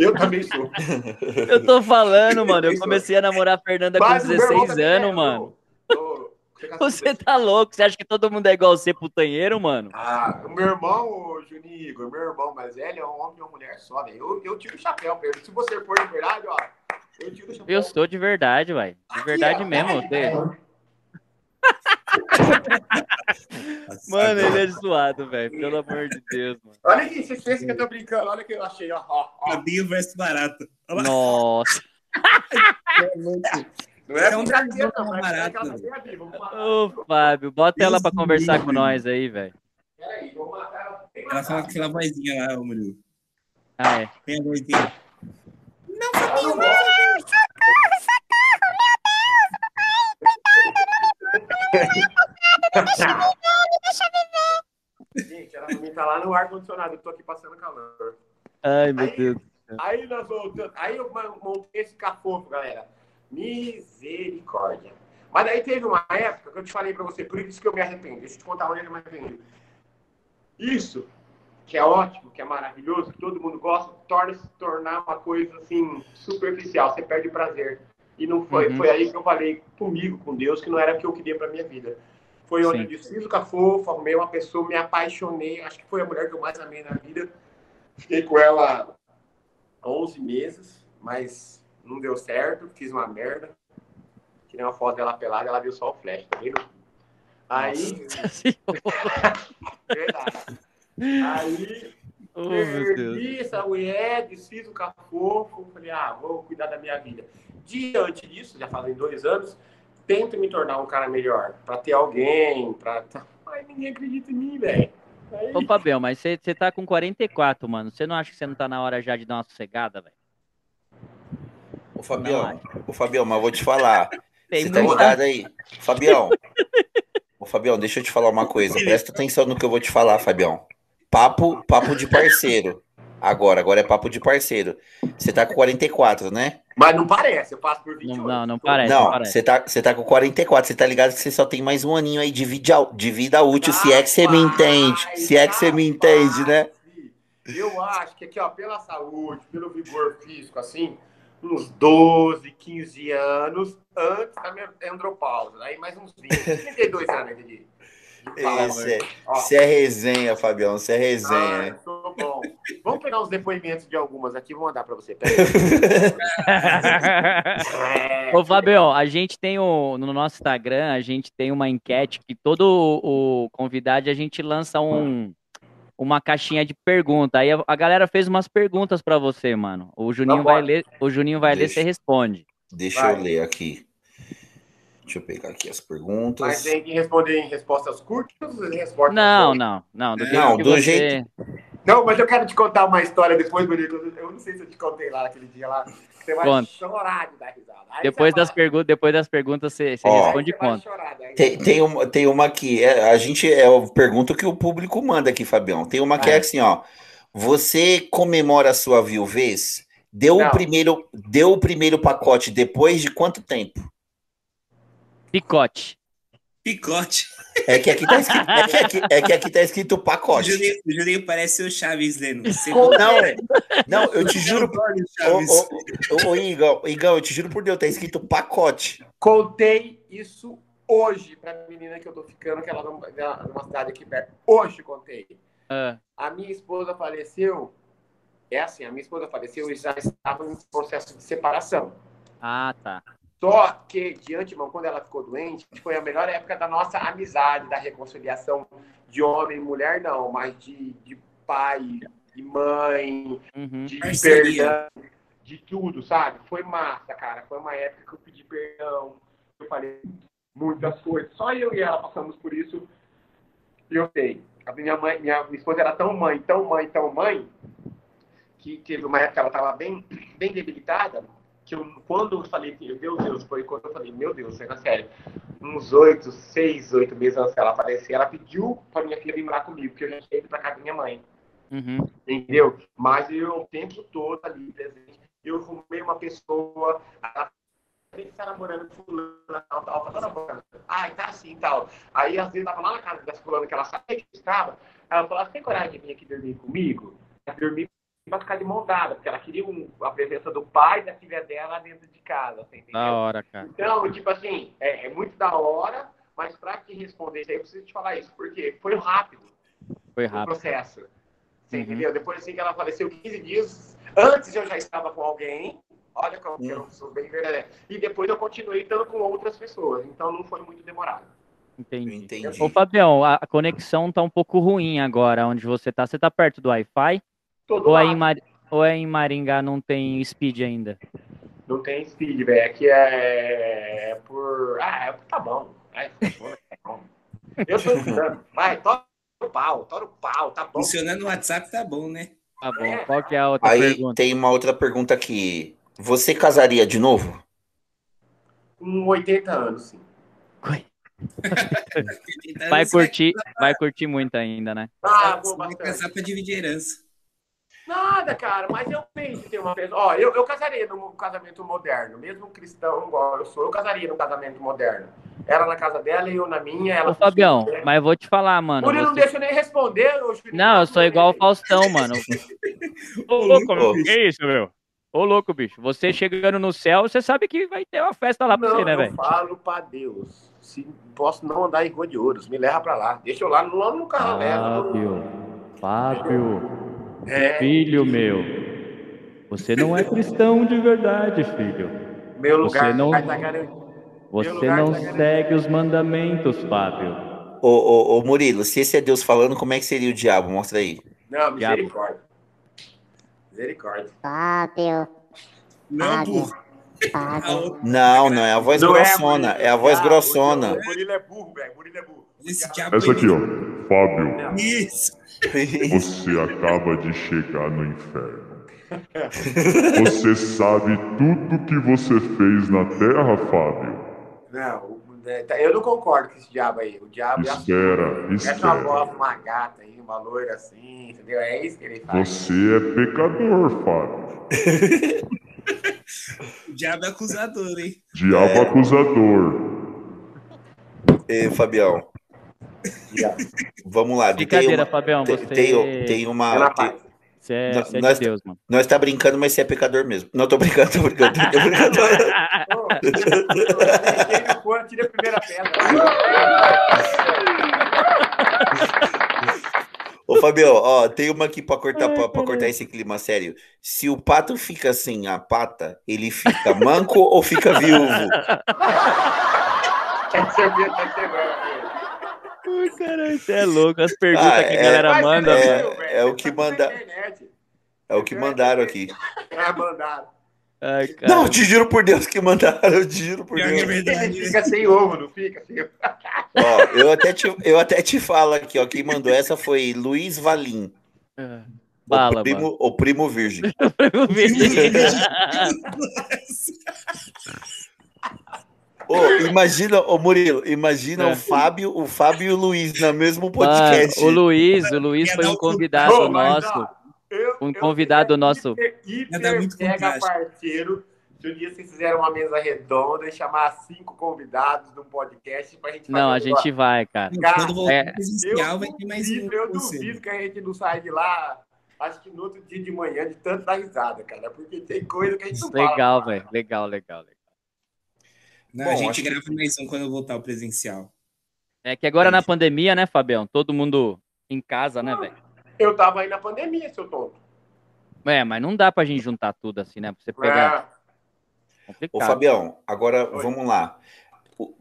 eu também sou. Eu tô falando, mano. Eu comecei a namorar a Fernanda Mas com 16 anos, é, mano. Você tá louco? Você acha que todo mundo é igual você, putanheiro, mano? Ah, o meu irmão, o Juninho, meu irmão mais velho é um homem e uma mulher só, velho. Eu, eu tiro o chapéu pra ele. Se você for de verdade, ó, eu, eu sou de verdade, vai. De verdade mesmo. Você... mano, ele é zoado, velho. Pelo amor de Deus, mano. Olha aqui, vocês pensam que eu tô brincando. Olha o que eu achei, ó. ó, ó. Fabinho versus barato. Nossa. Não é, É um dragão não. É vamos matar. Ô, Fábio, bota ela pra Deus conversar com nós aí, velho. Peraí, vamos matar ela. Ela fala com aquela vozinha lá, ô Murilo. Ah, é. Tem a vozinha. Gente, ela também tá lá no ar-condicionado. Eu tô aqui passando calor. Ai, meu Aí- Deus. Aí nós voltamos. Aí eu montei esse cafofo, galera. Misericórdia. Mas daí teve uma época que eu te falei pra você, por isso que eu me arrependo. Deixa eu te contar onde eu me arrependo. Isso, que é ótimo, que é maravilhoso, que todo mundo gosta, torna se tornar uma coisa assim, superficial. Você perde o prazer. E não foi. Uhum. Foi aí que eu falei comigo, com Deus, que não era o que eu queria pra minha vida. Foi onde Sim. eu desfiz o cafofo, arrumei uma pessoa, me apaixonei. Acho que foi a mulher que eu mais amei na vida. Fiquei com ela 11 meses, mas não deu certo, fiz uma merda. Tirei uma foto dela pelada, ela viu só o flash, tá vendo? Aí, verdade. Aí, oh, meu Deus. perdi essa mulher, desfiz o cafofo, falei, ah, vou cuidar da minha vida. Diante disso, já fazem dois anos, tento me tornar um cara melhor, pra ter alguém, pra... Ai, ninguém acredita em mim, velho. Aí- Ô, Fabião, mas você você tá com 44, mano. Você não acha que você não tá na hora já de dar uma sossegada, velho? Ô, Fabião, ô, Fabião, mas eu vou te falar. Tem Você tá ligado aí? Fabião. Ô, Fabião, deixa eu te falar uma coisa. Presta atenção no que eu vou te falar, Fabião. Papo, papo de parceiro. Agora, agora é papo de parceiro. Você tá com 44, né? Mas não parece, eu passo por 28. Não, não, não parece, não, você tá, você tá com 44. Você tá ligado que você só tem mais um aninho aí de vida, de vida útil, se é que você me entende. Se é que você me entende, né? Eu acho que aqui, ó, pela saúde, pelo vigor físico, assim, uns 12, 15 anos antes da minha andropausa. Aí mais uns 20, 32 anos, Didi. Você Ó, você é resenha, Fabião. Você é resenha, ah, né? tô bom. Vamos pegar os depoimentos de algumas aqui, vou mandar pra você. É, Ô, Fabião, a gente tem o, no nosso Instagram, a gente tem uma enquete que todo o, o convidado a gente lança um, uma caixinha de pergunta. Aí a, a galera fez umas perguntas pra você, mano. O Juninho Não vai pode. ler, o Juninho vai ler, Deixa. você responde. Deixa Vai. eu ler aqui. Deixa eu pegar aqui as perguntas. Mas tem que responder em respostas curtas ou em respostas Não, não, não. Do, Não, que do você- jeito- Não, mas eu quero te contar uma história depois, Bonito. Eu não sei se eu te contei lá naquele dia lá. Que Você vai Conta. chorar de dar risada. Aí Depois das, perguntas, depois das perguntas, você, você Ó. responde quanto. Tem, tem, uma, tem uma aqui. é, a gente é eu pergunto o que o público manda aqui, Fabião. Tem uma que é Ah. assim, ó. Você comemora a sua viuvez? Deu o primeiro, deu o primeiro pacote depois de quanto tempo? Picote. Picote. É que aqui tá escrito, é que aqui, é que aqui tá escrito O pacote. Juninho, o Juninho parece o Chaves lendo. Não, não, eu te juro. Ô, ô, Igão, Igão, eu te juro por Deus, tá escrito pacote. Contei isso hoje pra menina que eu tô ficando, que ela não- ela- numa cidade aqui perto. Hoje contei. Ah, A minha esposa faleceu. É assim, a minha esposa faleceu e já estava em processo de separação. ah, tá. Só que, de antemão, quando ela ficou doente, foi a melhor época da nossa amizade, da reconciliação de homem e mulher, não, mas de, de pai, de mãe, Uhum. de Parceria. perdão, de tudo, sabe? Foi massa, cara. Foi uma época que eu pedi perdão, eu falei muitas coisas. Só eu e ela passamos por isso. E eu sei. A minha mãe, minha, minha esposa era tão mãe, tão mãe, tão mãe, que teve uma época que ela estava bem, bem debilitada, que eu, quando eu falei, que, meu Deus, foi quando eu falei, meu Deus, é sério, uns oito, seis, oito meses antes dela falecer, ela pediu para minha filha vir morar comigo, porque eu já tinha ido para casa da minha mãe Uhum. entendeu? Mas eu o tempo todo ali presente, eu arrumei uma pessoa, ela está namorando com fulana, tal, tal, tá namorando. Ai, tá assim, tal. Aí, às vezes, tava lá na casa dessa fulana que ela sabia que estava, ela falou, você tem coragem de vir aqui dormir comigo? Ela dormir pra ficar de mão dada, porque ela queria um- a presença do pai e da filha dela dentro de casa, você entendeu? Da hora, cara. Então, tipo assim, é, é muito da hora, mas pra te responder isso aí, eu preciso te falar isso, porque foi rápido Foi o rápido. processo. Você Uhum. entendeu? Depois assim que ela faleceu 15 dias, antes eu já estava com alguém. Olha como que eu sou bem verdadeiro. E depois eu continuei estando com outras pessoas. Então não foi muito demorado. Entendi. Entendi. Ô, Fabião, a conexão tá um pouco ruim agora onde você tá. Você tá perto do Wi-Fi? Ou, é em Mar... Ou é em Maringá não tem speed ainda? Não tem speed, velho. Aqui é... é por. Ah, é... tá bom. É, tá bom. Eu tô escutando. Vai, tora o pau, tora o pau, tá bom. Funcionando no WhatsApp tá bom, né? Tá bom. É. Qual que é a outra Aí pergunta? tem uma outra pergunta aqui. Você casaria de novo? Com 80 anos, sim. vai curtir, vai curtir muito ainda, né? Ah, vou vai casar pra dividir herança. Nada, cara, mas eu penso ter uma pessoa. Ó, eu, eu casaria num casamento moderno, mesmo cristão igual eu sou, eu casaria num casamento moderno. Ela na casa dela e eu na minha. Ela Ô, Fabião, mas eu vou te falar, mano. Por você... não deixa eu nem responder. Eu não, eu sou igual o Faustão, mano. Ô, louco, meu. Que isso, meu? Ô, louco, bicho. Você chegando no céu, você sabe que vai ter uma festa lá pra não, você, né, velho? Eu falo pra Deus. Se posso não andar em rua de ouros, me leva pra lá. Deixa eu lá no, no carro Fábio, Fábio. É. Filho meu, você não é cristão de verdade, filho. Meu lugar você não, tá você lugar não tá segue os mandamentos, Fábio. Ô, ô, ô, Murilo, se esse é Deus falando, como é que seria o diabo? Mostra aí. Não, misericórdia. Misericórdia. Fábio. Não, burro. Não, não é a voz não é, grossona. É, é, a voz ah, grossona. O Murilo é burro, velho. Murilo é burro. Essa aqui, ó. Fábio. Isso. Você acaba de chegar no inferno. Você sabe tudo que você fez na Terra, Fábio? Não, é, tá, eu não concordo com esse diabo aí. O diabo espera, já espera. uma voz, uma gata aí, uma loira assim, entendeu? É isso que ele faz. Você é pecador, Fábio. o diabo é acusador, hein? Diabo é. acusador. Ei, Fabião. Vamos lá. Brincadeira, uma, Fabião. Você... Tem, tem uma. Tem, você é, nós, você é de Deus, mano. Nós tá brincando, mas você é pecador mesmo. Não, tô brincando, tô brincando. Tô brincando. tira a primeira pedra. Ô, Fabio, ó, tem uma aqui pra cortar, pra, pra, cortar esse clima sério. Se o pato fica sem a pata, ele fica manco ou fica viúvo? Essa é minha Ai, caralho, você é louco. As perguntas ah, que a galera é, manda, é, mano. É, o que manda. É o que mandaram aqui. É, mandaram. Ai, não, te juro por Deus que mandaram, eu te juro por Deus. É verdade. Fica sem ovo, não fica? Fica. Ó, eu até, te, eu até te falo aqui, ó. Quem mandou essa foi Luiz Valim. É. Bala, o, primo, o primo virgem. o primo virgem. Oh, imagina, ô oh, Murilo, imagina é. o Fábio, o Fábio e o Luiz no mesmo podcast. o Luiz, o Luiz foi um convidado oh, nosso. Eu, um convidado eu, nosso. Hiper, mega parceiro. Se um dia vocês fizeram uma mesa redonda e chamar cinco convidados de um podcast pra gente Não, a gente vai, cara. cara é, presencial, vai ter mais um. Eu duvido que a gente não sai de lá acho que no outro dia de manhã de tanto dar risada, cara. Porque tem coisa que a gente não Legal, velho. Legal, legal, legal. Não, Bom, a gente grava que... mais um quando eu voltar ao presencial. É que agora na pandemia, né, Fabião? Todo mundo em casa, né, velho? Eu tava aí na pandemia, seu tonto. É, mas não dá pra gente juntar tudo assim, né? Pra você pegar. É. Complicado. Ô, Fabião, agora Oi. vamos lá.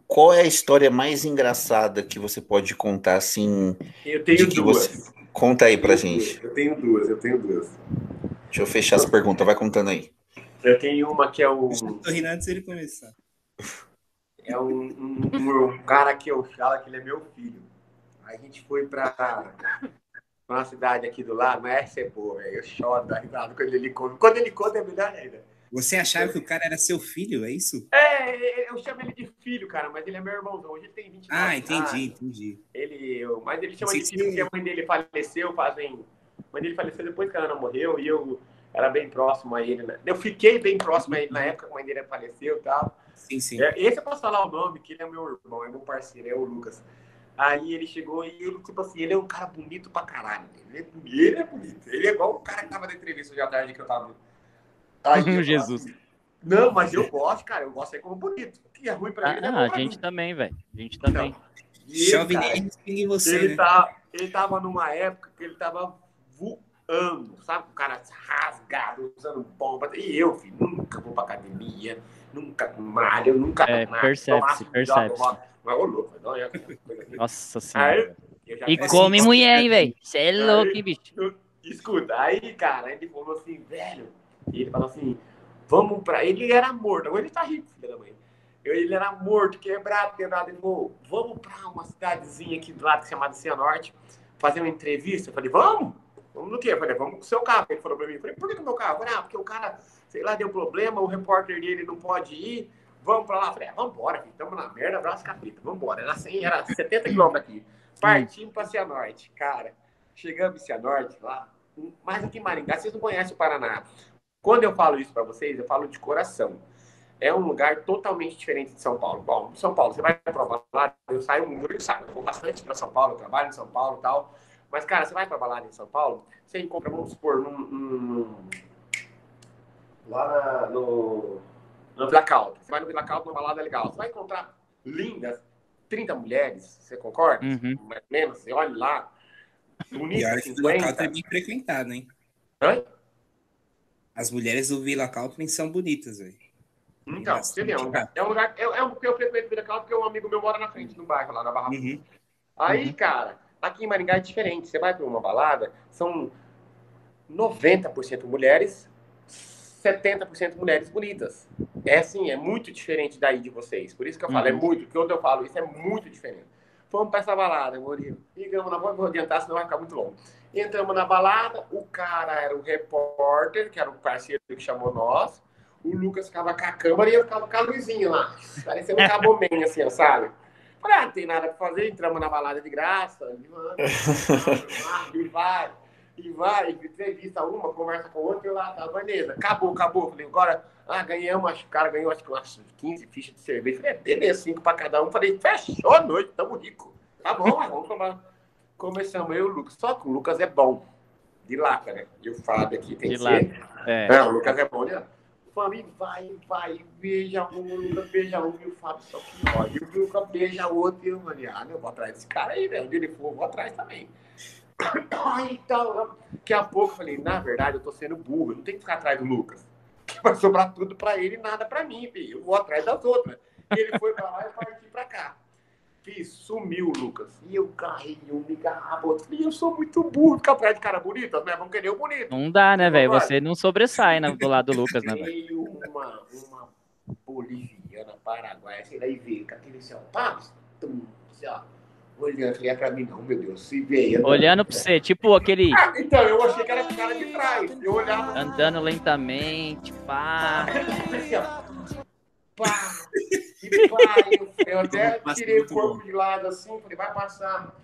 Qual é a história mais engraçada que você pode contar, assim? Eu tenho duas. Você... Conta aí pra gente. Eu tenho duas, eu tenho duas. Deixa eu fechar essa pergunta, vai contando aí. Eu tenho uma que é o. Eu tô rindo antes dele começar. É um, um, um, cara que eu falo que ele é meu filho. A gente foi para uma cidade aqui do lado, mas essa é boa, velho. Eu choro da risada quando ele conta. Quando ele conta é melhor ainda. Você achava que o cara era seu filho, é isso? É, eu chamo ele de filho, cara, mas ele é meu irmãozão. Hoje ele tem 20 anos. Ah, entendi, entendi. Ele, eu, mas ele chama de filho porque a mãe dele faleceu fazem. A mãe dele faleceu depois que a Ana morreu e eu era bem próximo a ele. Né? Eu fiquei bem próximo a ele na época que a mãe dele faleceu e tal. Sim, sim. É, esse eu posso falar o nome, que ele é meu irmão, é meu parceiro, é o Lucas. Aí ele chegou e ele, tipo assim, ele é um cara bonito pra caralho. Ele é, bonito, ele é bonito. Ele é igual o cara que tava na entrevista hoje à tarde que eu tava. Aí, Jesus. Assim, não, mas eu gosto, cara. Eu gosto aí como bonito. O que é ruim pra ah, ele. É ah, a gente mim. também, velho. A gente também. Chove nem em você. Ele, né? tá, ele tava numa época que ele tava voando, sabe? O cara rasgado, usando bomba. E eu, filho, nunca vou pra academia nunca malho, nunca é, percebe-se, percebe-se. Mas ô louco, não é Nossa senhora. e come mulher, hein, velho? Você é louco, hein, bicho? Escuta, aí, cara, ele falou assim, velho. Ele falou assim, vamos pra. Ele era morto, agora ele tá rico, filho da mãe. Ele era morto, quebrado, quebrado. Ele falou, vamos pra uma cidadezinha aqui do lado chamada Cianorte, fazer uma entrevista. Eu falei, vamos? Vamos no quê? Eu falei, vamos com o seu carro. Ele falou pra mim, eu falei, por que, que o meu carro? Eu falei, ah, porque o cara, sei lá, deu problema, o repórter dele não pode ir. Vamos pra lá. Falei, ah, vamos embora, filho. Tamo na merda, abraço capita. Vamos embora. Era, 100, era 70 quilômetros aqui. Partimos pra Cianorte. Cara, chegamos em Cianorte lá. Mas aqui em Maringá, vocês não conhecem o Paraná. Quando eu falo isso para vocês, eu falo de coração. É um lugar totalmente diferente de São Paulo. Bom, São Paulo, você vai para balada, eu saio muito, eu saio, eu vou bastante para São Paulo, trabalho em São Paulo e tal. Mas, cara, você vai para balada em São Paulo, você encontra, vamos supor, num, num lá na, no, no Blackout. Você vai no Blackout, numa balada legal. Você vai encontrar lindas, 30 mulheres, você concorda? Uhum. Mais ou menos, você olha lá, bonita, 50. é bem frequentado, hein? Hã? As mulheres do Vila Calpin são bonitas, velho. Então, você vê, é um lugar, é um lugar, é, é um, eu frequento Vila Calpin porque um amigo meu mora na frente do bairro, lá na Barra Uhum. Aí, Uhum. cara, aqui em Maringá é diferente. Você vai para uma balada, são 90% mulheres, 70% mulheres bonitas. É assim, é muito diferente daí de vocês. Por isso que eu falo, é Uhum. muito, porque quando eu falo isso é muito diferente. Fomos para essa balada, Murilo. Ligamos, não vou adiantar, senão vai ficar muito longo. Entramos na balada, o cara era o repórter, que era o parceiro que chamou nós. O Lucas ficava com a câmera e eu ficava com a luzinha lá. Parecendo um cabomem, assim, ó, sabe? Falei, ah, não tem nada pra fazer, entramos na balada de graça, e vamos, e vai, e vai, entrevista uma, conversa com outra, e lá, tá, beleza, acabou, acabou. Falei, agora, ah, ganhamos, acho que o cara ganhou acho que umas 15 fichas de cerveja. Falei, é, beleza, cinco pra cada um. Falei, fechou a noite, tamo rico. Tá bom, vamos tomar. Começamos eu e o Lucas, só que o Lucas é bom, de lata, né? E o Fábio aqui tem De que ser. É. É, o Lucas é bom, né? Família, vai, vai, beija um, o Lucas beija um, e o Fábio só que olha. E o Lucas beija outro, e eu falei, ah, eu vou atrás desse cara aí, velho. Onde ele for, eu vou atrás também. Então, daqui a pouco eu falei, na verdade, eu tô sendo burro, eu não tenho que ficar atrás do Lucas. Que vai sobrar tudo pra ele e nada pra mim, filho. Eu vou atrás das outras. E ele foi pra lá e partiu pra cá. Fiz, sumiu o Lucas. E eu carrei um, me. Falei, eu sou muito burro, ficar atrás de cara bonito, né? Vamos querer o bonito. Não dá, né, velho? Você não sobressai né, do lado do Lucas, né, velho? Uma, uma boliviana, paraguaia, sei lá, e veio com aquele assim, ó, pá, tum, assim, ó, olhando, falei, é pra mim não, meu Deus, se veio. Olhando pra você, tipo aquele Ah, então, eu achei que era o cara de trás, eu olhava, andando lentamente, pá. assim, pá, e pá, eu, eu até tirei o corpo de lado assim, falei, vai passar.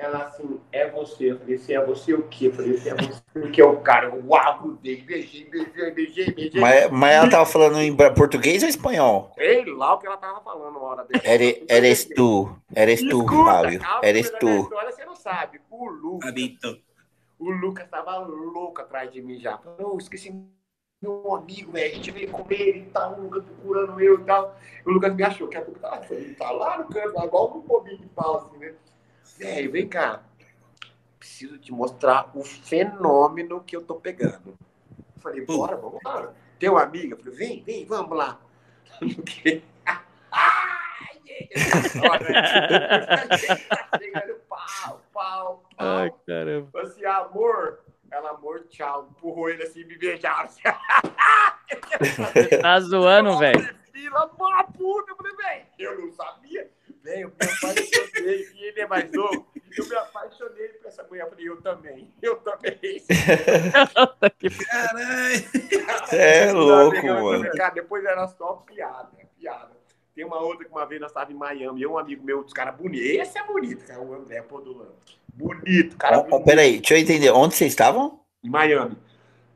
Ela assim, é você. Eu falei, se é você o quê? Eu falei, se é você, porque o cara, eu abudei, beijei, beijei, beijei, beijei. Mas, mas ela tava falando em português ou espanhol? Sei lá o que ela tava falando uma hora dessa. Ere- Eres tu, eres tu, Escuta, Fábio. calma, Eres tu. história você não sabe. O Lucas, Fabito. o Lucas tava louco atrás de mim já. Não, esqueci meu amigo, velho. A gente veio com ele e tal, o Lucas procurando eu e tal. O Lucas me achou, daqui a pouco tá, ele tá lá no canto, igual um bobinho de pau, assim, né? Velho, vem cá. Preciso te mostrar o fenômeno que eu tô pegando. Eu falei, bora, vamos lá. Tem uma amiga, eu falei, vem, vem, vamos lá. Olha, tá chegando pau, pau, Ai, pau. caramba. Falei assim, amor. Ela, amor, tchau. Empurrou ele assim, me beijaram. Assim. Tá zoando, velho. Fila, puta. Eu falei, velho, eu não sabia. Velho, eu me apaixonei. E ele é mais novo. Eu me apaixonei por essa mulher. Eu falei, eu também. Eu também. Caralho. É louco, Amiga, mano. Cara, depois era só piada, piada. Tem uma outra que uma vez nós estávamos em Miami, eu um amigo meu, dos caras bonitos. Esse é bonito, cara, o André Podolano. Bonito, cara. Ó, bonito. peraí, deixa eu entender. Onde vocês estavam? Em Miami.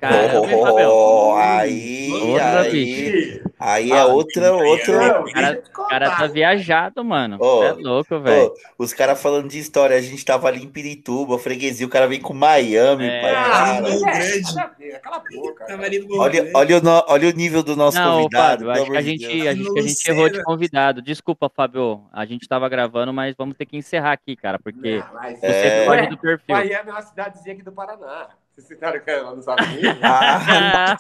Caramba, hein, Fabião? Oh, aí, Outra aí, aí é Ah, outra, outra. Não, cara- O cara tá viajado, mano. Cê é louco, velho. Ô, os caras falando de história, a gente tava ali em Pirituba, freguesia, o cara vem com Miami, É. pai, Ah, cara. é, Cala a boca. Olha, olha, o no- olha o nível do nosso Não, convidado. Fábio, acho que a gente, a gente, a gente errou de convidado. Desculpa, Fábio. A gente tava gravando, mas vamos ter que encerrar aqui, cara, porque Não, mas- você É. pode do perfil. Miami é uma cidadezinha aqui do Paraná. Vocês citaram que ela não sabia? Ah,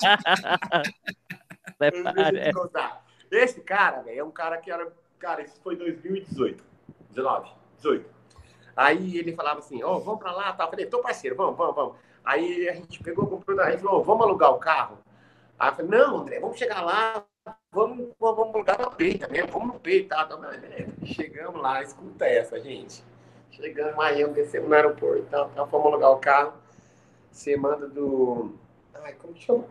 Deixa eu te contar. Esse cara, velho, é um cara que era Cara, isso foi 2018. 19, 18. Aí ele falava assim, ó, oh, vamos pra lá, tá? Eu falei, tô parceiro, vamos, vamos, vamos. Aí a gente pegou, comprou, a gente falou, vamos alugar o carro? Aí eu falei, não, André, vamos chegar lá, vamos, vamos alugar no peito também, vamos no peito, tá? chegamos lá, escuta essa, gente. Chegamos em Miami, descemos no aeroporto, então, então fomos alugar o carro. Semana do. Ai, como que chama?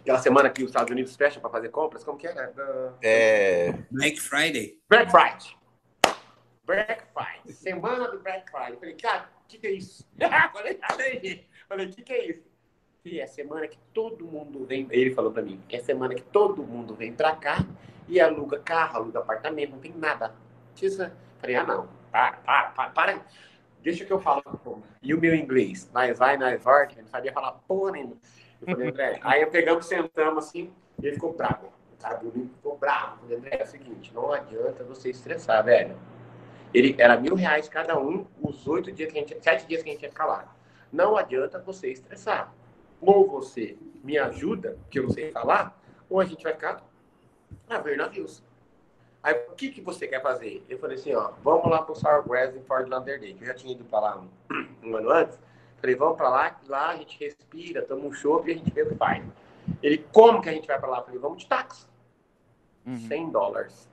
Aquela semana que os Estados Unidos fecham para fazer compras, como que é? Da... É. Black Friday. Black Friday. Black Friday. Semana do Black Friday. Falei, cara, o que, que é isso? falei, falei, o que, que é isso? E é semana que todo mundo vem. Ele falou para mim, é semana que todo mundo vem para cá e aluga carro, aluga apartamento, não tem nada. Falei, ah, não, para, para, para, para. Deixa que eu falo. E o meu inglês? Nós vai, nós volta, não sabia falar porra nenhuma. Eu falei, André, aí eu pegamos, sentamos assim, e ele ficou bravo. O cara bonito ficou bravo. Eu falei, André, é o seguinte, não adianta você estressar, velho. Ele era mil reais cada um, os oito dias que a gente, sete dias que a gente ia ficar lá. Não adianta você estressar. Ou você me ajuda, que eu não sei falar, ou a gente vai ficar a ver navios. Aí, o que, que você quer fazer? Eu falei assim, ó, vamos lá pro Sourgrass em Fort Lauderdale, que eu já tinha ido para lá um, um, ano antes. Falei, vamos para lá, lá a gente respira, toma um chopp e a gente vê o que faz. Ele, como que a gente vai para lá? falei, vamos de táxi. Uhum. 100 dólares.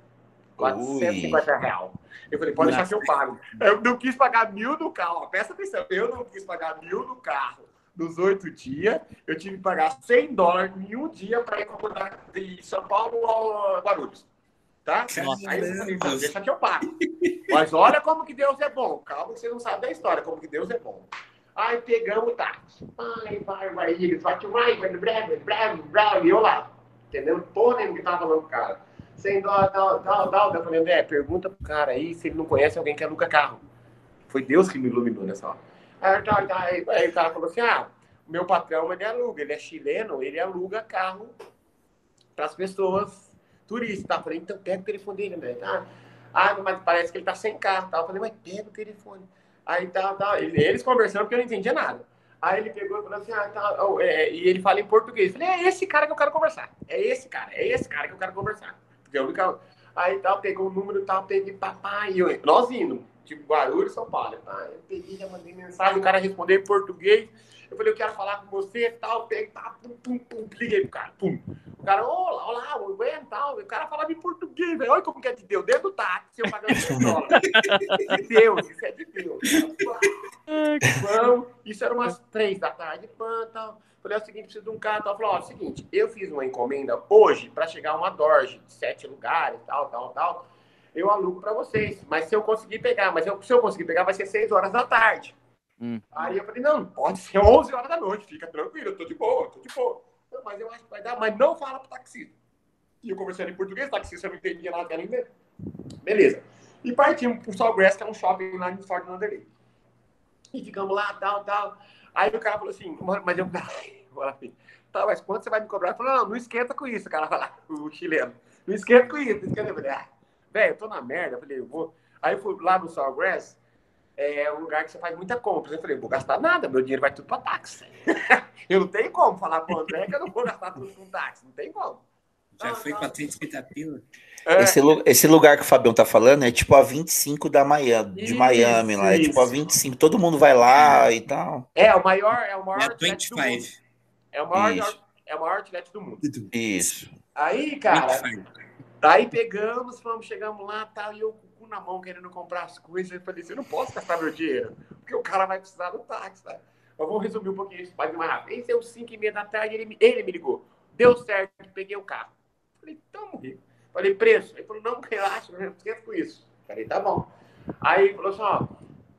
450 reais. Eu falei, pode deixar que eu pago. Eu não quis pagar mil no carro. Presta atenção, eu não quis pagar mil no carro nos oito dias. Eu tive que pagar 100 dólares em um dia para ir de São Paulo ao Guarulhos. Tá? Aí eu falei, não, deixa que eu pago. Mas olha como que Deus é bom. Calma que você não sabe da história, como que Deus é bom. Aí pegamos o táxi. Vai, vai, vai. Eles vai, vai, vai, breve, breve, breve. E eu lá. Entendeu? Porra nenhuma que tava falando cara. Sem dó, dó, dó, dó. Eu falei, André, pergunta pro cara aí se ele não conhece alguém que aluga carro. Foi Deus que me iluminou nessa hora. Aí, tá, tá, aí, aí o cara falou assim, ah, meu patrão, ele aluga. Ele é chileno, ele aluga carro para as pessoas turistas. Eu falei, então pega o telefone dele, André. Ah, ah, mas parece que ele tá sem carro. Tá? Eu falei, mas pega o telefone. Aí tá, eles conversando porque eu não entendia nada. Aí ele pegou e falou assim, ah, tá, oh, é, e ele fala em português. Eu falei, é esse cara que eu quero conversar. É esse cara, é esse cara que eu quero conversar. Porque eu nunca... Aí tal, pegou o número tal, peguei papai, eu, nós indo, tipo Guarulhos, São Paulo. Tá? Eu peguei, já mandei mensagem, o cara respondeu em português. Eu falei, eu quero falar com você, tal, peguei, tá, pum, pum, pum, liguei pro cara, pum. O cara, olá, olá, aguenta, tal. O cara falava em português, velho. Olha como que é de Deus, dentro do táxi, eu pagando 100 dólares. De Deus, isso é de Deus. Pão, isso era umas três da tarde, pã, tal. Falei, é o seguinte, preciso de um carro, tal. Falou, ó, é o seguinte, eu fiz uma encomenda hoje para chegar uma Dorje de sete lugares, tal, tal, tal. Eu alugo para vocês, mas se eu conseguir pegar, mas eu, se eu conseguir pegar, vai ser seis horas da tarde. Hum. Aí eu falei, não, pode ser 11 horas da noite, fica tranquilo, eu tô de boa, tô de boa. Não, mas eu acho que vai dar, mas não fala pro taxista. E eu conversando em português, o taxista não entendia nada, nem mesmo. Beleza. E partimos pro Sawgrass, que é um shopping lá em Fort Lauderdale. E ficamos lá, tal, tal. Aí o cara falou assim, mas eu... assim, tá, mas quanto você vai me cobrar? Ele falou, não, não esquenta com isso, o cara falou, o chileno. Não esquenta com isso, não esquenta. Eu falei, ah, velho, eu tô na merda. Eu falei, eu vou... Aí eu fui lá no Sawgrass, é um lugar que você faz muita compra. Eu falei, vou gastar nada, meu dinheiro vai tudo para táxi. eu não tenho como falar para o André que eu não vou gastar tudo com táxi, não tem como. Já foi 450 pila. É. Esse, esse lugar que o Fabião tá falando é tipo a 25 da Miami, de isso, Miami lá. É tipo a 25. Todo mundo vai lá e tal. É, o maior, é o maior. É 25. É o maior, é o maior outlet do mundo. Isso. Aí, cara, aí pegamos, fomos, chegamos lá, tal, e eu na mão querendo comprar as coisas. Eu falei assim, eu não posso gastar meu dinheiro, porque o cara vai precisar do táxi, tá? Mas vamos resumir um pouquinho isso, mais. Esse é o 5 e meia da tarde, ele, ele me ligou. Deu certo, peguei o carro. Falei, tamo rico. Falei, preço. Ele falou, não, relaxa, não esquenta com isso. Falei, tá bom. Aí ele falou assim, ó,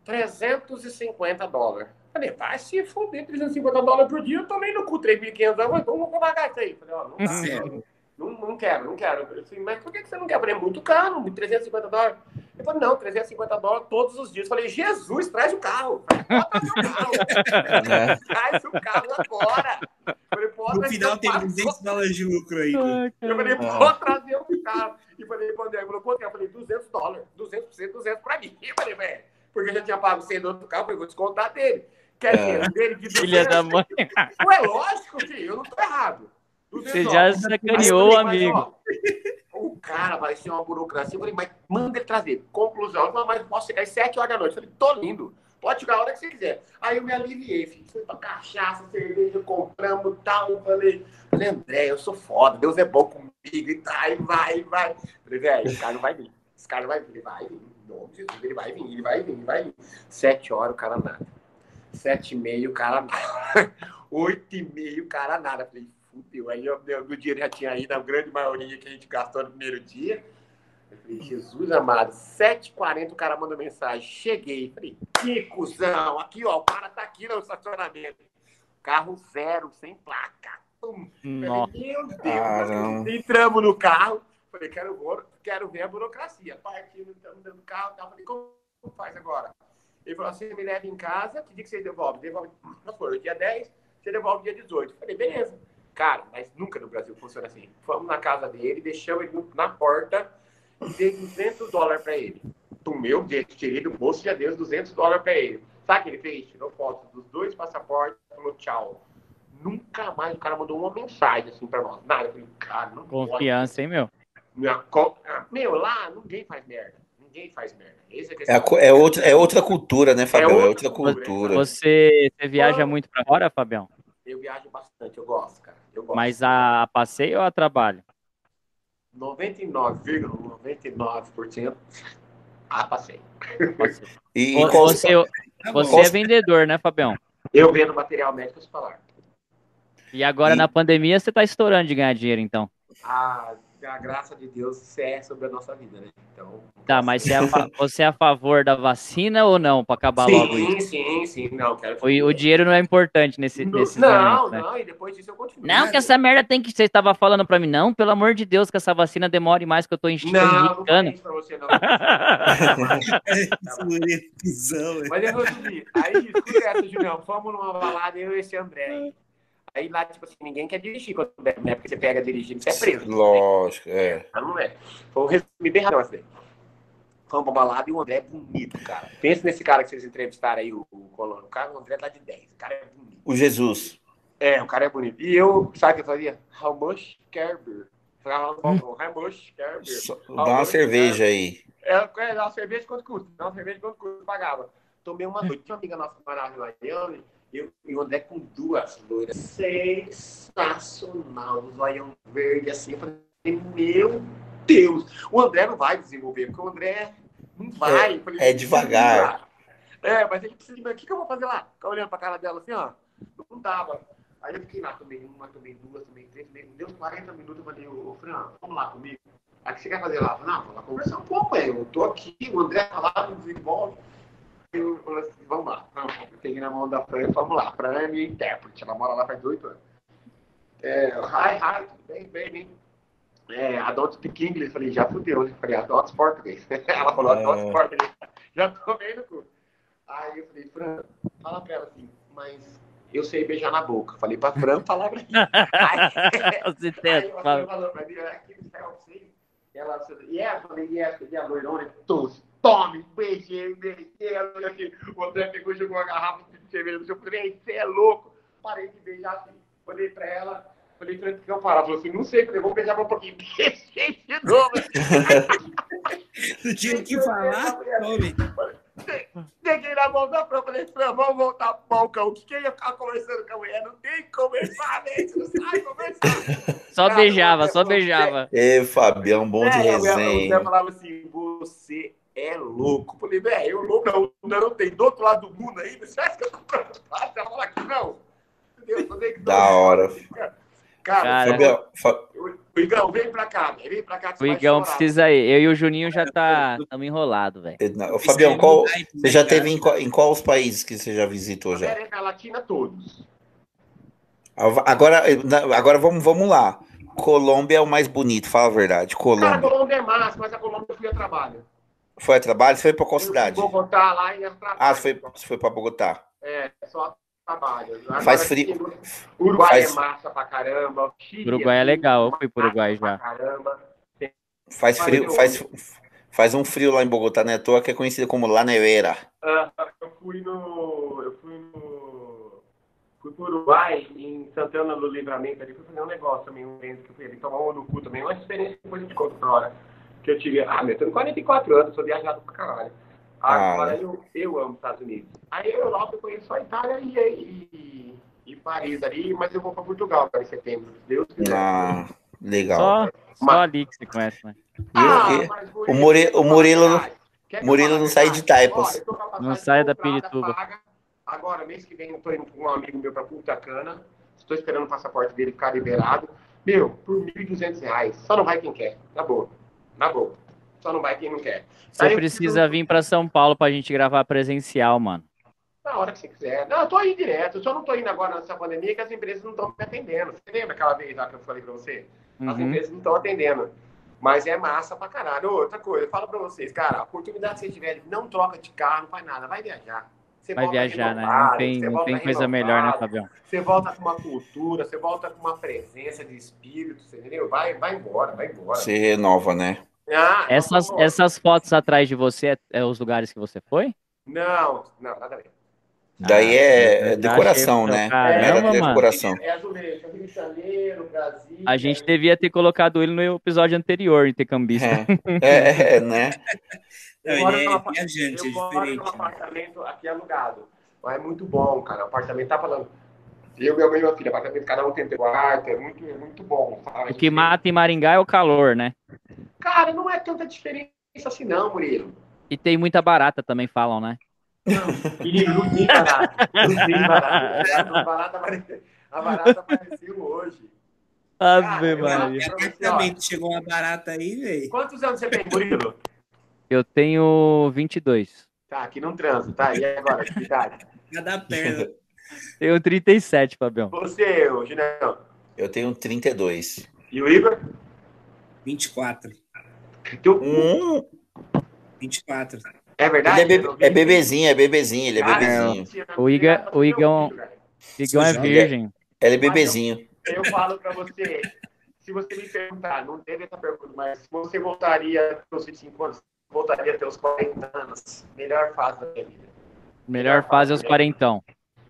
350 dólares. Falei, vai se foder, 350 dólares por dia, eu tomei no cu 3.500 dólares, vamos pagar isso aí. Falei, ó, não dá. Sério? Não, não quero, não quero. Eu falei, mas por que você não quer? Eu falei, é muito caro, 350 dólares. Ele falou, não, 350 dólares todos os dias. Eu falei, Jesus, traz o carro. Falei, traz o carro agora. Eu falei, no final tem 200 dólares de lucro aí. Eu falei, pode trazer o carro. E falei, quando ele falou, quanto é? Eu falei, 200 dólares. 200%, 200 para mim. Eu falei, velho, porque eu já tinha pago 100 do outro carro, eu falei, vou descontar dele. Quer dizer, é. dele de Filha da mãe. Ué, lógico, filho, eu não tô errado. Você já sacaneou o amigo. o cara vai ser uma burocracia. Eu falei, mas manda ele trazer. Conclusão, mas posso chegar às 7 horas da noite. Eu falei, tô lindo. Pode chegar a hora que você quiser. Aí eu me aliviei, filho. Fui pra cachaça, cerveja, compramos tal. Eu falei, falei, André, eu sou foda, Deus é bom comigo e tá, e vai, vai. falei, velho, esse cara não vai vir. Esse cara não vai vir, ele vai vir. Jesus, ele vai vir, ele vai vir, ele vai vir. Sete horas, o cara nada. Sete e meio, o cara nada. Oito e meio, o cara nada. Falei, fudeu. Aí eu, meu dinheiro já tinha ido, a grande maioria que a gente gastou no primeiro dia. Eu falei, Jesus amado, 7h40 o cara manda mensagem. Cheguei. Falei, que cuzão. Aqui, ó, o cara tá aqui no estacionamento. Carro zero, sem placa. Falei, meu Deus. Caramba. Entramos no carro. Falei, quero, quero ver a burocracia. Partindo, estamos dentro do carro. Tá. Falei, como faz agora? Ele falou assim, me leva em casa, que dia que você devolve? Devolve, não foi, dia 10, você devolve dia 18. Falei, beleza. Cara, mas nunca no Brasil funciona assim. Fomos na casa dele, deixamos ele na porta e dei 200 dólares para ele. Do meu jeito, tirei do bolso de Deus 200 dólares para ele. Sabe o que ele fez? Tirou foto dos dois passaportes falou tchau. Nunca mais o cara mandou uma mensagem assim para nós. Nada. Eu falei, cara, não Confiança, pode. hein, meu? Minha, meu, lá ninguém faz merda. Ninguém faz merda. É, é, é, outra, é outra cultura, né, Fabião? É outra, é outra cultura. Você, você viaja muito para fora, Fabião? Eu viajo bastante, eu gosto, cara. Eu gosto. Mas a, a passeio ou a trabalho? 99,99% a passeio. E, e você, você é vendedor, né, Fabião? Eu vendo material médico hospitalar. E agora e... na pandemia você está estourando de ganhar dinheiro, então? Ah, a graça de Deus é sobre a nossa vida, né? Então, tá, mas você é, a, você é a favor da vacina ou não, para acabar sim, logo isso? Sim, sim, sim. Não, quero o, o dinheiro não é importante nesse, não, nesses não, momentos, né? Não, e depois disso eu continuo. Não, que essa merda tem que... Você estava falando para mim, não, pelo amor de Deus, que essa vacina demore mais, que eu tô enxergando. Não, não é pra você, não. mas eu vou subir. Aí, escuta essa, Julião. Fomos numa balada, eu e esse André. Aí lá, tipo assim, ninguém quer dirigir quando né? Porque você pega dirigindo, você é preso. Lógico, né? é. Mas não é. Foi um resumo bem rápido assim. Fomos pra balada e o André é bonito, cara. Pensa nesse cara que vocês entrevistaram aí, o, o Colono. O cara, o André tá de 10. O cara é bonito. O Jesus. É, o cara é bonito. E eu, sabe o que eu fazia? How much Kerber? Falava, hum. how much Kerber? Dá uma cerveja aí. É, é, dá uma cerveja quanto custa? Dá uma cerveja quanto custa? Pagava. Tomei uma noite. Uma amiga nossa Miami eu, e o André com duas loiras. Sensacional. O zoião verde assim. Eu falei, meu Deus. O André não vai desenvolver, porque o André não vai. É, falei, é devagar. É, mas ele precisa de O que, que eu vou fazer lá? Ficar olhando pra cara dela assim, ó. Não dava. Aí eu fiquei lá, tomei uma, tomei duas, tomei três, tomei. Deu 40 minutos, eu falei, ô, Fran, vamos lá comigo. Aí que você quer fazer lá? Eu falei, não, vamos lá conversar um pouco, aí. Eu tô aqui, o André tá lá, não desenvolve eu falei assim, vamos lá. eu peguei na mão da Fran e vamos lá. A Fran é minha intérprete, ela mora lá faz oito anos. É, hi, hi, tudo bem, bem, bem. É, adulto speak English, falei, já fudeu, né? Falei, adultos português. ela falou, adultos é... português. Já tomei no cu. Aí eu falei, Fran, fala pra ela assim, mas eu sei beijar na boca. Falei pra Fran falar pra mim. aí, Você tem, aí a Fran falou pra mim, aquele céu, sei. Ela, yes, falei, yes, a loirona, todos tome, beijei, beijei. Assim, o André pegou e jogou uma garrafa de cerveja no seu falei, você é louco. Parei de beijar assim, olhei pra ela, falei, pra que eu parar? Falei assim, não sei, falei, vou beijar um pouquinho. Beijei de novo. tu tinha que falar, homem. Peguei na mão da Fran, falei, Fran, vamos voltar pro balcão. O que, que ia ficar conversando com a mulher? Não tem que conversar, né? Não sai conversar. Só Cara, beijava, só beijava. Ê, Fabião, bom de é, resenha. Você falava assim, você é louco. Falei, velho, eu louco não, não tem do outro lado do mundo ainda. Você acha que eu tô preocupado? Você falar que não? Entendeu? Da hora. Cara, cara Fabião, Fa... o Igão, vem pra cá, vem pra cá. o Igão precisa ir. Eu e o Juninho já tá estamos enrolados, velho. Fabião, qual, você já teve em, qual, em quais países que você já visitou já? América Latina, todos. Agora, agora vamos, vamos lá. Colômbia é o mais bonito, fala a verdade. Colômbia. Cara, a Colômbia é massa, mas a Colômbia eu fui a trabalho. Foi a trabalho? Você foi para qual cidade? Bogotá, lá em trabalho. Ah, você foi, você foi para Bogotá. É, só trabalho. Agora, faz frio. Uruguai faz... é massa pra caramba. Chile Uruguai é legal, eu fui pro Uruguai já. Faz frio, faz, faz um frio lá em Bogotá, né? Toa que é conhecido como La Nevera. Uh, eu fui no. Eu fui no. fui pro Uruguai, em Santana do Livramento, ali, fui fazer um negócio também, um evento que eu fui ali, tomar um no cu também, uma experiência que depois a gente conta na hora. Que eu tive, ah, meu, eu tenho 44 anos, sou viajado pra caralho. Agora ah, eu, eu amo os Estados Unidos. Aí a Europa eu conheço só a Itália e, e, e Paris ali, mas eu vou pra Portugal para em setembro, se Deus quiser. Ah, legal. Só, só ali que você conhece, né? Ah, o, Murilo, o Murilo, Murilo não sai de Taipas. Não sai da Pirituba. Agora, mês que vem, eu tô indo com um amigo meu pra Punta Cana. Estou esperando o passaporte dele ficar liberado. Meu, por R$ 1.200. Só não vai quem quer. Na boa. Na boa. Só não vai quem não quer. Você Aí precisa vir para São Paulo pra gente gravar presencial, mano. Na hora que você quiser. Não, eu tô aí direto. Eu só não tô indo agora nessa pandemia que as empresas não estão me atendendo. Você lembra aquela vez lá que eu falei pra você? As uhum. empresas não estão atendendo. Mas é massa pra caralho. Outra coisa, eu falo pra vocês, cara, a oportunidade que você tiver, não troca de carro, não faz nada, vai viajar. Você vai viajar, né? Não tem, não tem coisa melhor, né, Fabião? Você volta com uma cultura, você volta com uma presença de espírito, entendeu? Vai, vai embora, vai embora. Você renova, né? Ah, essas, essas fotos atrás de você é, é, os lugares que você foi? Não, não, nada a ver. Daí ah, é, é decoração, né? Caramba, é, decoração. É azulejo, Rio de Janeiro, Brasil. A gente devia ter colocado ele no episódio anterior, intercambista. É, é, é né? Eu moro é num viajante, eu moro num né? apartamento aqui alugado. Mas é muito bom, cara. O apartamento tá falando. Eu, minha mãe e minha filha, apartamento, cada um tem seu quarto, é muito, é muito bom. O que mata em Maringá é o calor, né? Cara, não é tanta diferença assim, não, Murilo. E tem muita barata também, falam, né? Não, não tem barata. Não tem barata. A barata, a barata apareceu hoje. Ave Maria. Apartamento, chegou uma barata aí, velho. Quantos anos você tem, Murilo? Eu tenho 22. Tá, aqui não transo, tá? E agora, que idade? Cada perna. Tenho 37, Fabião. Você, Ginão? Eu tenho 32. E o Igor? 24. Teu... Hum. 24. É verdade? Ele é, bebe, é bebezinho, é bebezinho, ele é ah, bebezinho. o Igor, o Igor, Igor é virgem. Ele é bebezinho. Eu, falo pra você, se você me perguntar, não teve essa pergunta, mas se você voltaria aos 25 anos, voltaria a ter os 40 anos. Melhor fase da minha vida. Melhor, fase aos 40.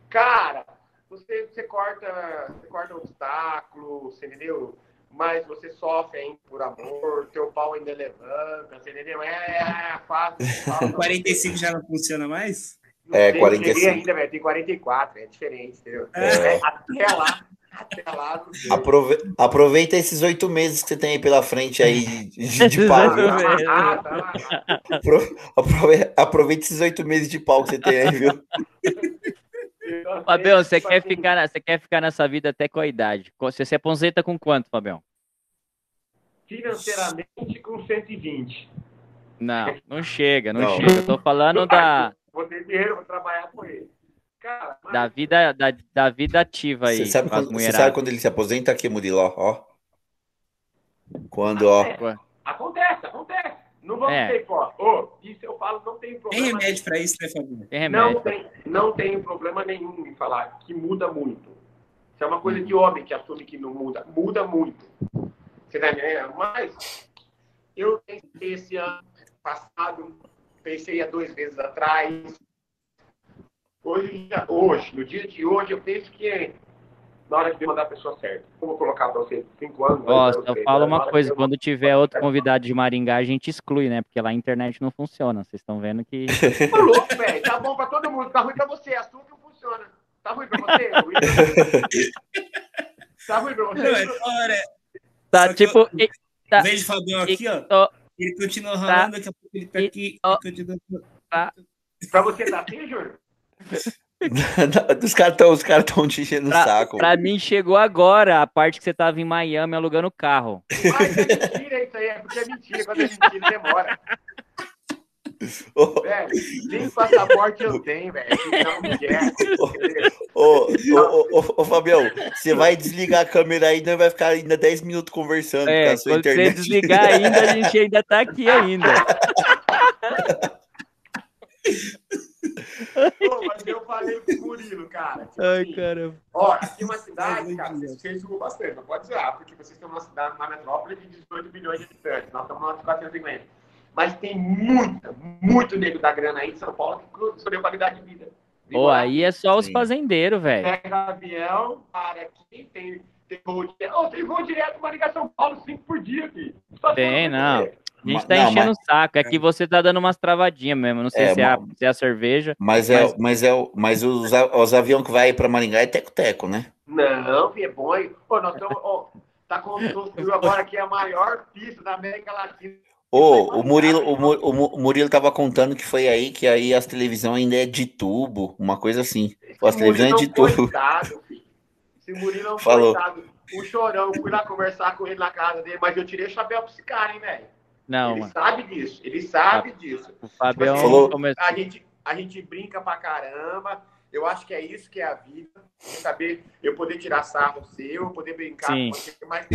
Cara, você, você corta, você corta obstáculo, você entendeu? Mas você sofre ainda por amor, teu pau ainda levanta, você entendeu? É, é a fase. O 45 já não funciona mais? Não é, 45. ainda, velho, tem 44, é diferente, entendeu? É. É, até lá, Aprove... Aproveita esses oito meses que você tem aí pela frente aí de, de pau. Aprove... Aproveita esses oito meses de pau que você tem aí, viu? Fabião, você quer, ficar, você quer ficar nessa vida até qual idade? Você se aposenta com quanto, Fabião? Financeiramente com 120. Não, não chega, não, não. chega. Eu tô falando da. Vou ter dinheiro para trabalhar com ele. Cara, da vida, da, da vida ativa aí. Você sabe, quando, você sabe quando ele se aposenta aqui, Murilo? Ó. Quando, ó. Acontece, acontece. Não vamos é. ter ó. Oh, isso eu falo, não tem problema. Tem remédio para isso, né, Fabinho? Tem remédio. Não tem, não tem problema nenhum em falar que muda muito. Isso é uma coisa de homem que assume que não muda. Muda muito. Você tá entendendo? Mas eu pensei esse ano passado, pensei há dois meses atrás, Hoje, hoje, no dia de hoje, eu penso que na hora de mandar a pessoa certa. Como colocar para você cinco anos? Nossa, eu falo uma coisa, quando tiver outro convidado de Maringá, a gente exclui, né? Porque lá a internet não funciona. Vocês estão vendo que. Tá louco, velho. Tá bom para todo mundo. Tá ruim para você. A sua não funciona. Tá ruim para você? tá ruim para você? Não, é hora. Tá tipo. Eu... Tá. Vejo o Fabião aqui, ó. Ele continua tá. rolando, daqui a pouco ele tá aqui. Continua... Tá. Pra você tá assim, Júlio? os caras estão cara te enchendo o saco. Pra mim chegou agora a parte que você tava em Miami alugando carro. Mas é mentira isso aí, é porque é mentira. Quando é mentira, demora. Oh. Velho, nem passaporte eu tenho, velho. Ô, ô, ô, ô, Fabião, você vai desligar a câmera ainda vai ficar ainda 10 minutos conversando é, com a sua internet. Se desligar ainda, a gente ainda tá aqui ainda. Pô, mas eu falei pro Murilo, cara. Tipo Ai, assim, caramba. Ó, aqui uma cidade, cara, vocês julgam bastante, não pode dizer, porque vocês têm uma cidade, uma metrópole de 18 milhões de habitantes, nós estamos lá de 450. Mas tem muita, muito nego da grana aí em São Paulo que escolheu qualidade de vida. Pô, aí é só os fazendeiros, velho. Pega avião, para aqui, tem, tem voo direto. Oh, tem voo direto para ligar São Paulo cinco por dia aqui. Só tem, não. A gente tá não, enchendo o mas... saco. É que você tá dando umas travadinhas mesmo. Não sei é, se, é a, se é a cerveja. Mas, é, mas, é, mas os, os aviões que vai para Maringá é teco-teco, né? Não, é bom. Pô, nós estamos. Oh, tá construindo agora aqui a maior pista da América Latina. Oh, o Murilo, o, o Murilo tava contando que foi aí que aí as televisões ainda é de tubo, uma coisa assim. As televisões é de tubo. Coitado, Esse Murilo é um Falou. coitado. O chorão, fui lá conversar com ele na casa dele, mas eu tirei o chapéu pra esse cara, hein, velho? Não, ele mano. sabe disso, ele sabe disso. O Fabião tipo assim, falou... a, gente, a gente brinca pra caramba. Eu acho que é isso que é a vida. Saber eu poder tirar sarro seu, eu poder brincar Sim. com você, mas,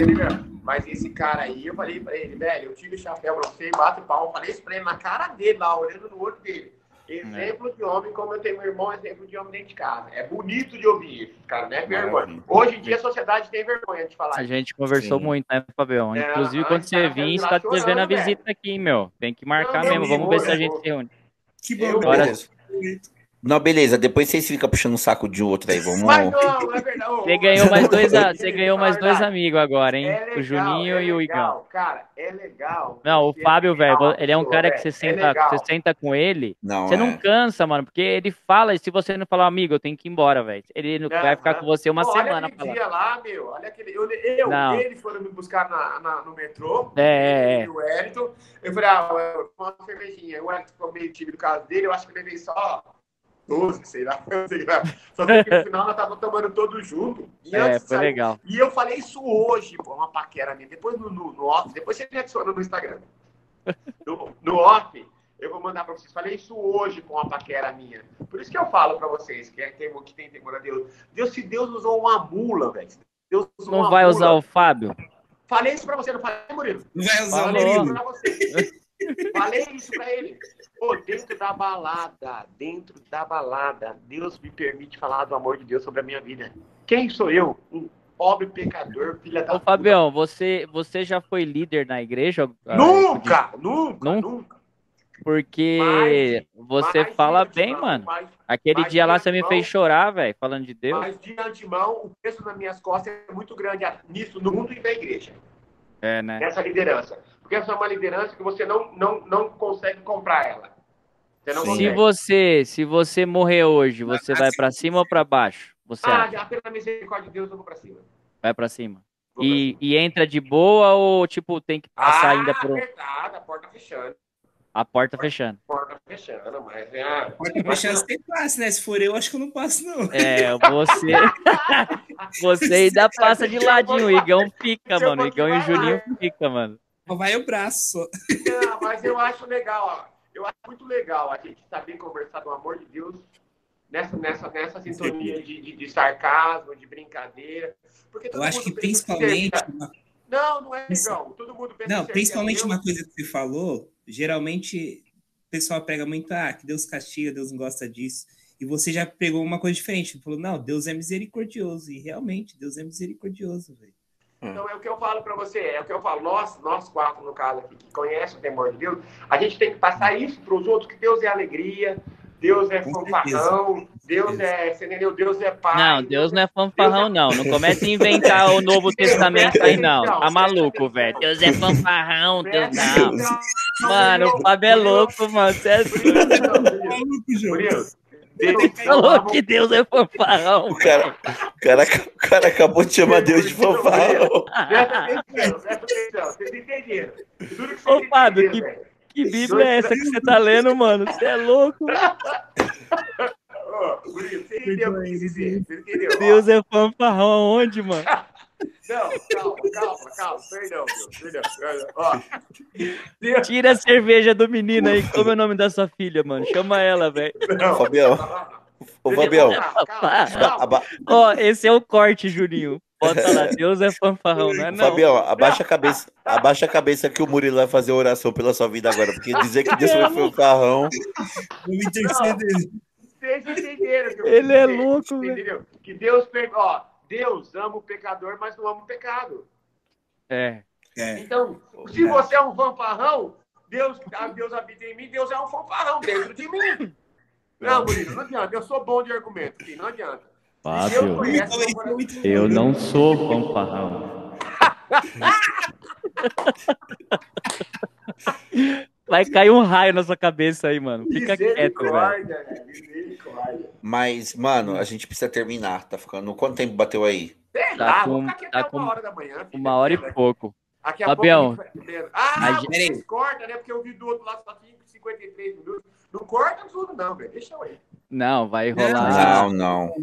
mas esse cara aí, eu falei pra ele, velho, eu tiro o chapéu pra você, bato palma, falei isso pra ele na cara dele, lá, olhando no olho dele. Exemplo é. de homem, como eu tenho meu irmão, exemplo de homem dentro de casa. É bonito de ouvir isso, cara, né? Vergonha. Hoje em dia a sociedade tem vergonha de falar. A gente conversou Sim. muito, né, Fabião? É, Inclusive, quando você vir, você tá devendo a visita aqui, meu. Tem que marcar não, mesmo. Vamos ver se a gente se reúne. Que bom, Agora, não, beleza. Depois vocês ficam puxando o saco de outro aí. Vamos. Mas não, é verdade. Você ganhou mais dois, você ganhou mais dois amigos agora, hein? É legal, o Juninho é e o Igão. Cara, é legal. Não, o Fábio, velho, ele é um cara que você é senta, é você senta com ele, não, você é. não cansa, mano, porque ele fala, e se você não falar, amigo, eu tenho que ir embora, velho. Ele não, vai ficar com você uma Pô, semana. Olha aquele dia lá, meu. Olha aquele. Eu, eu não. eles foram me buscar na, na no metrô. É, é. O Wellington. Eu falei, ah, eu uma cervejinha. O Wellington ficou meio tímido do caso dele. Eu acho que levei só 12, sei lá, sei lá. Só que no final nós tava tomando todo junto. E é, foi legal. E eu falei isso hoje, pô, uma paquera minha. Depois no, no, no off, depois você me adiciona no Instagram. No, no off, eu vou mandar para vocês. Falei isso hoje com uma paquera minha. Por isso que eu falo para vocês, que, é, tem, que tem temor a Deus. Deus, se Deus usou uma mula, velho. Deus usou não vai mula, usar o Fábio? Falei isso para você, não falei, Murilo? Não vai usar o Murilo. Falei isso para ele. Pô, dentro da balada, dentro da balada, Deus me permite falar do amor de Deus sobre a minha vida. Quem sou eu? Um pobre pecador, filha da Ô, puta. Fabião, você, você já foi líder na igreja? Nunca, ah, nunca, nunca, nunca. Porque mais, você mais fala bem, antemão, mano. Mais, Aquele dia lá você me fez chorar, velho, falando de Deus. Mas de antemão, o peso nas minhas costas é muito grande nisso, no mundo e na igreja. É, né? Essa liderança. Porque essa é uma liderança que você não, não, não consegue comprar ela. Você não se você se você morrer hoje, você vai para cima ou para baixo? Você ah, acha? pela misericórdia de Deus, eu vou para cima. Vai para cima. E, e, entra de boa ou, tipo, tem que passar ah, ainda por. Apertada, a porta fechando. A porta fechando. Porta fechando, mas é. A porta fechando você passa, né? Se for eu, acho que eu não passo, não. É, você. você ainda passa de ladinho. O Igão fica, mano. O Igão e o Juninho fica, mano. Vai o braço. Não, mas eu acho legal, ó. Eu acho muito legal a gente saber conversar do amor de Deus nessa, nessa, nessa sintonia de, de, de sarcasmo, de brincadeira. Porque eu acho que principalmente. Não, não é legal. Todo mundo pensa Não, principalmente uma coisa que você falou, geralmente o pessoal pega muito, ah, que Deus castiga, Deus não gosta disso. E você já pegou uma coisa diferente. Falou, não, Deus é misericordioso. E realmente, Deus é misericordioso, velho. Hum. Então é o que eu falo para você, é o que eu falo, nós, nós quatro, no caso aqui, que conhecem o temor de Deus, a gente tem que passar isso para os outros, que Deus é alegria, Deus é fanfarrão, Deus é, você entendeu? Deus é pai. Não, Deus não é fanfarrão, não. Não comece a inventar o Novo Testamento aí, não. Tá maluco, velho. Deus é fanfarrão, Deus não. Mano, o Fábio é louco, mano. Você é doido. Deus falou que Deus é fanfarrão. O cara, o, cara, o cara acabou de chamar Deus de fanfarrão. Vocês entenderam. Ô, Fábio, que, que Bíblia é essa que você tá lendo, mano? Você é louco. Você entendeu o que dizer? Você entendeu? Deus é fanfarrão aonde, mano? Não, calma, calma, calma. Perdão, Perdão. Ó. Tira a cerveja do menino aí. Como é o nome da sua filha, mano? Chama ela, velho. Fabião. Ô, Fabião. Ó, esse é o corte, Juninho. Bota lá, Deus é fanfarrão, não é não? Fabião, abaixa a cabeça, abaixa a cabeça que o Murilo vai fazer oração pela sua vida agora, porque dizer que Deus foi fanfarrão... Vocês entenderam. Ele é louco, velho. Que Deus perdoa. Deus ama o pecador, mas não ama o pecado. É. é. Então, se você é um fanfarrão, Deus, Deus habita em mim, Deus é um fanfarrão dentro de mim. Não, Murilo, não adianta. Eu sou bom de argumento, filho, não adianta. Fábio, eu, eu não sou fanfarrão. Vai cair um raio na sua cabeça aí, mano. Fica quieto, velho. Mas, mano, a gente precisa terminar. Tá ficando. Quanto tempo bateu aí? Sei tá lá, com, tá com uma hora da manhã. Uma hora e pouco. Aqui a Fabião. Pouco ah, a vocês cortam, né? Porque eu vi do outro lado só 53 minutos. Não corta tudo, não, velho. Deixa eu aí. Não, vai rolar. Não, não.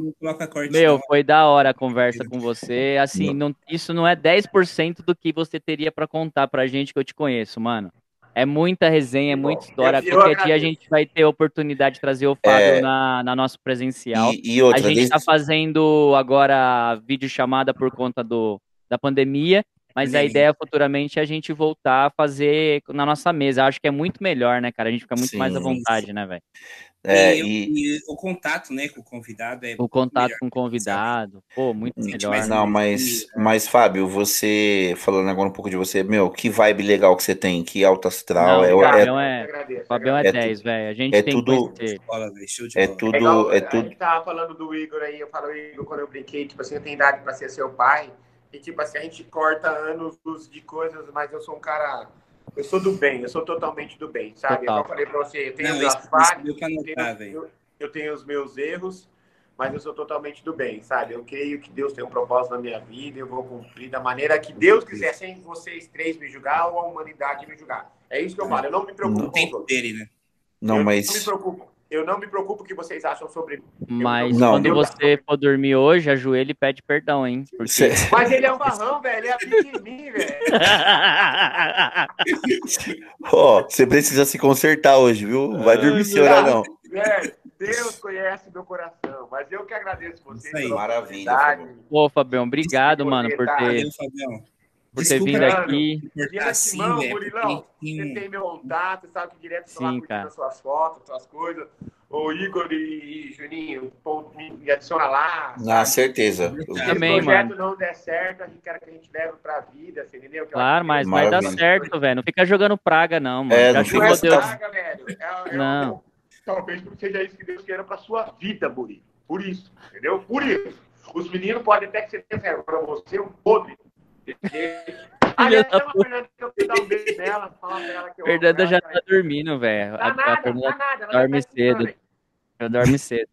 Meu, foi da hora a conversa com você. Assim, não, isso não é 10% do que você teria para contar pra gente que eu te conheço, mano. É muita resenha, é muita história. Qualquer dia a gente vai ter a oportunidade de trazer o Fábio é... na, na nosso presencial. E, e outra, a gente está desde... fazendo agora vídeo chamada por conta do, da pandemia. Mas a ideia futuramente é a gente voltar a fazer na nossa mesa. Acho que é muito melhor, né, cara? A gente fica muito sim, mais à vontade, sim. né, velho? É, e, e, o contato, né, com o convidado é o contato melhor, com o convidado, sabe? pô, muito melhor. Mas não, mas, mas Fábio, você falando agora um pouco de você, meu, que vibe legal que você tem, que alto astral, não, é, Fabião é, é, Fabião é, é 10, velho. A gente é tem tudo, que é tudo, é tudo. A gente tava falando do Igor aí, eu falo Igor quando eu brinquei, tipo assim, eu tenho idade para ser seu pai. E, tipo assim, a gente corta anos de coisas, mas eu sou um cara. Eu sou do bem, eu sou totalmente do bem, sabe? Total. Eu falei pra você, eu tenho Não, as falhas, eu, tenho, eu tenho os meus erros, mas eu sou totalmente do bem, sabe? Eu creio que Deus tem um propósito na minha vida, eu vou cumprir da maneira que Deus quiser, sem vocês três me julgar ou a humanidade me julgar. É isso que eu falo, eu não me preocupo não. com dele, né? Não, eu mas... não me preocupo eu não me preocupo o que vocês acham sobre mim. Mas não, quando você for dormir hoje, ajoelha e pede perdão, hein? Porque... Mas ele é um barrão, velho. Ele é pequenininho, velho. Ó, oh, você precisa se consertar hoje, viu? Vai dormir sem orar, não. É, Deus conhece meu coração, mas eu que agradeço vocês. Maravilha. Pô, Fabião, obrigado, mano, por ter. Valeu, Fabião por ter vindo aqui. Assim, Simão, Murilão, você tem meu contato, sabe que direto estou lá curtindo as suas fotos, suas coisas. O Igor e Juninho, me adiciona lá. Na certeza. Se Também, o projeto mano. não der certo, a gente quer que a gente leve pra vida, você entendeu? Que claro, mas vai dar certo, velho. Não fica jogando praga, não, mano. É, não fica Deus. praga, velho. É, é não. talvez seja isso que Deus queira pra sua vida, Muri. Por isso, entendeu? Por isso. Os meninos podem até que você tenha pra você um podre, Aliás, a Fernanda que eu dar um beijo nela, falar pra ela que eu Fernanda já tá dormindo, velho. Tá a, nada, a Fernanda tá nada, dorme cedo. Já dorme cedo.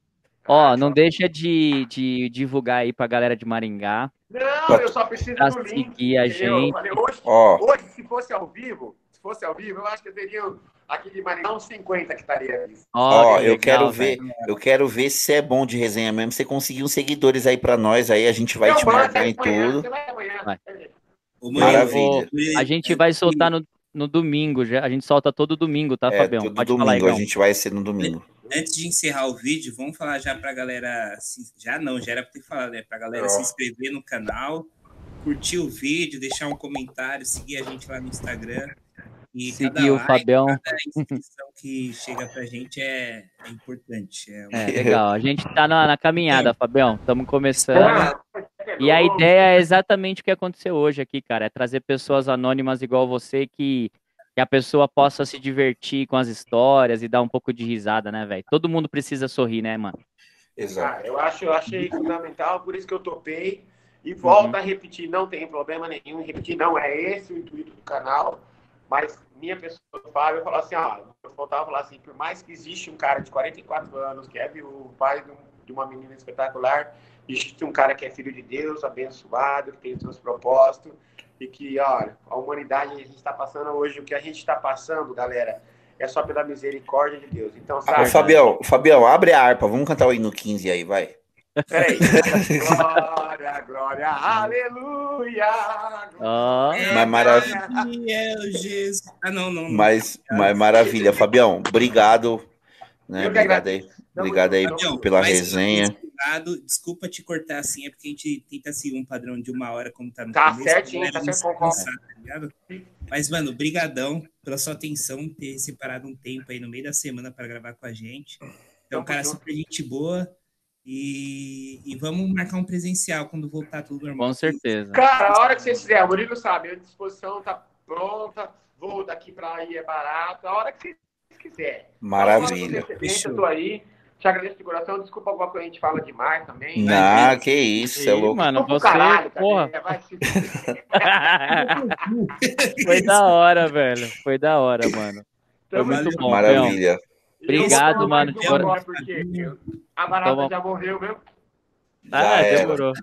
Ó, não deixa de, de divulgar aí pra galera de Maringá. Não, eu só preciso pra do link. seguir a gente. Falei, hoje, oh. hoje, se fosse ao vivo, se fosse ao vivo, eu acho que eu teria aqui de Maringá uns 50 que estaria aqui. Ó, oh, eu legal, quero ver, eu quero ver se é bom de resenha mesmo. Você conseguir uns seguidores aí para nós, aí a gente vai eu te marcar em tudo. Vai. Maravilha. A gente vai soltar no, no domingo, já. A gente solta todo domingo, tá, é, Fabião? Todo Pode domingo, falar, a gente vai ser no domingo. Antes de encerrar o vídeo, vamos falar já pra galera. Já não, já era pra ter falado, né? Pra galera oh. se inscrever no canal, curtir o vídeo, deixar um comentário, seguir a gente lá no Instagram. E Seguir o Fabião. Cada inscrição que chega pra gente é, é importante. É, é, legal. A gente tá na, na caminhada, é. Fabião. Estamos começando. E a ideia é exatamente o que aconteceu hoje aqui, cara. É trazer pessoas anônimas igual você que, que a pessoa possa se divertir com as histórias e dar um pouco de risada, né, velho? Todo mundo precisa sorrir, né, mano? Exato. Ah, eu, acho, eu achei fundamental, por isso que eu topei. E volto uhum. a repetir, não tem problema nenhum. Repetir, não é esse o intuito do canal. Mas minha pessoa, Fábio, falou assim, ó, eu voltava a falar assim, por mais que existe um cara de 44 anos, que é o pai de uma menina espetacular, existe um cara que é filho de Deus, abençoado, que tem os seus propósitos, e que, olha, a humanidade, a gente está passando hoje, o que a gente está passando, galera, é só pela misericórdia de Deus. Então, sabe... Fabião, Fabião, abre a harpa, vamos cantar o hino 15 aí, vai. Peraí. glória, glória, aleluia. Oh, mas maravilha. Ah, não, não. Mas, mas maravilha, Fabião. Obrigado. Né? Obrigado aí. Obrigado aí pela resenha. Desculpa te cortar assim, é porque a gente tenta seguir um padrão de uma hora, como tá no tá começo. Certinho, tá certo, tá Mas, mano, brigadão pela sua atenção, ter separado um tempo aí no meio da semana para gravar com a gente. Então, cara, super gente boa. E, e, vamos marcar um presencial quando voltar tudo normal. Com certeza. Cara, a hora que vocês quiserem, o Murilo sabe, a disposição tá pronta, vou daqui para aí é barato, a hora que vocês quiserem. Maravilha. Estou aí. Te agradeço de coração. Desculpa alguma coisa a gente fala demais também. Ah, que isso, é louco. Mano, você, caralho, porra. Foi da hora, velho. Foi da hora, mano. Foi muito bom. Maravilha. Obrigado, mano. De porque a barata Toma. já morreu mesmo. Ah, demorou.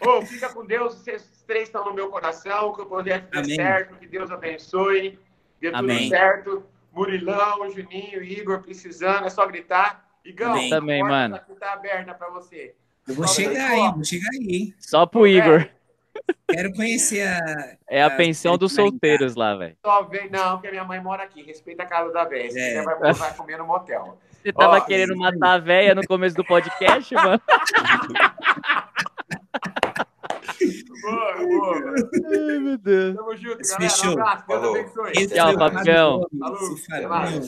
Ô, fica com Deus, vocês três estão no meu coração, que o projeto dê certo, que Deus abençoe, dê tudo Amém. certo. Murilão, Juninho, Igor, precisando, é só gritar. Igão, Amém. também, mano. Tá aberta pra você. Eu vou só chegar aí, vou chegar aí, hein? Só pro Igor. Quero conhecer a. É a, a pensão dos solteiros lá, velho. Só vem, não, porque minha mãe mora aqui. Respeita a casa da velha. É. Você vai, vai comer no motel. Você tava Ó, querendo matar a velha no começo do podcast, mano? boa, boa. Ai, meu Deus. Tamo junto, galera. Um abraço. Deus abençoe. Tchau, Fabião. Falou.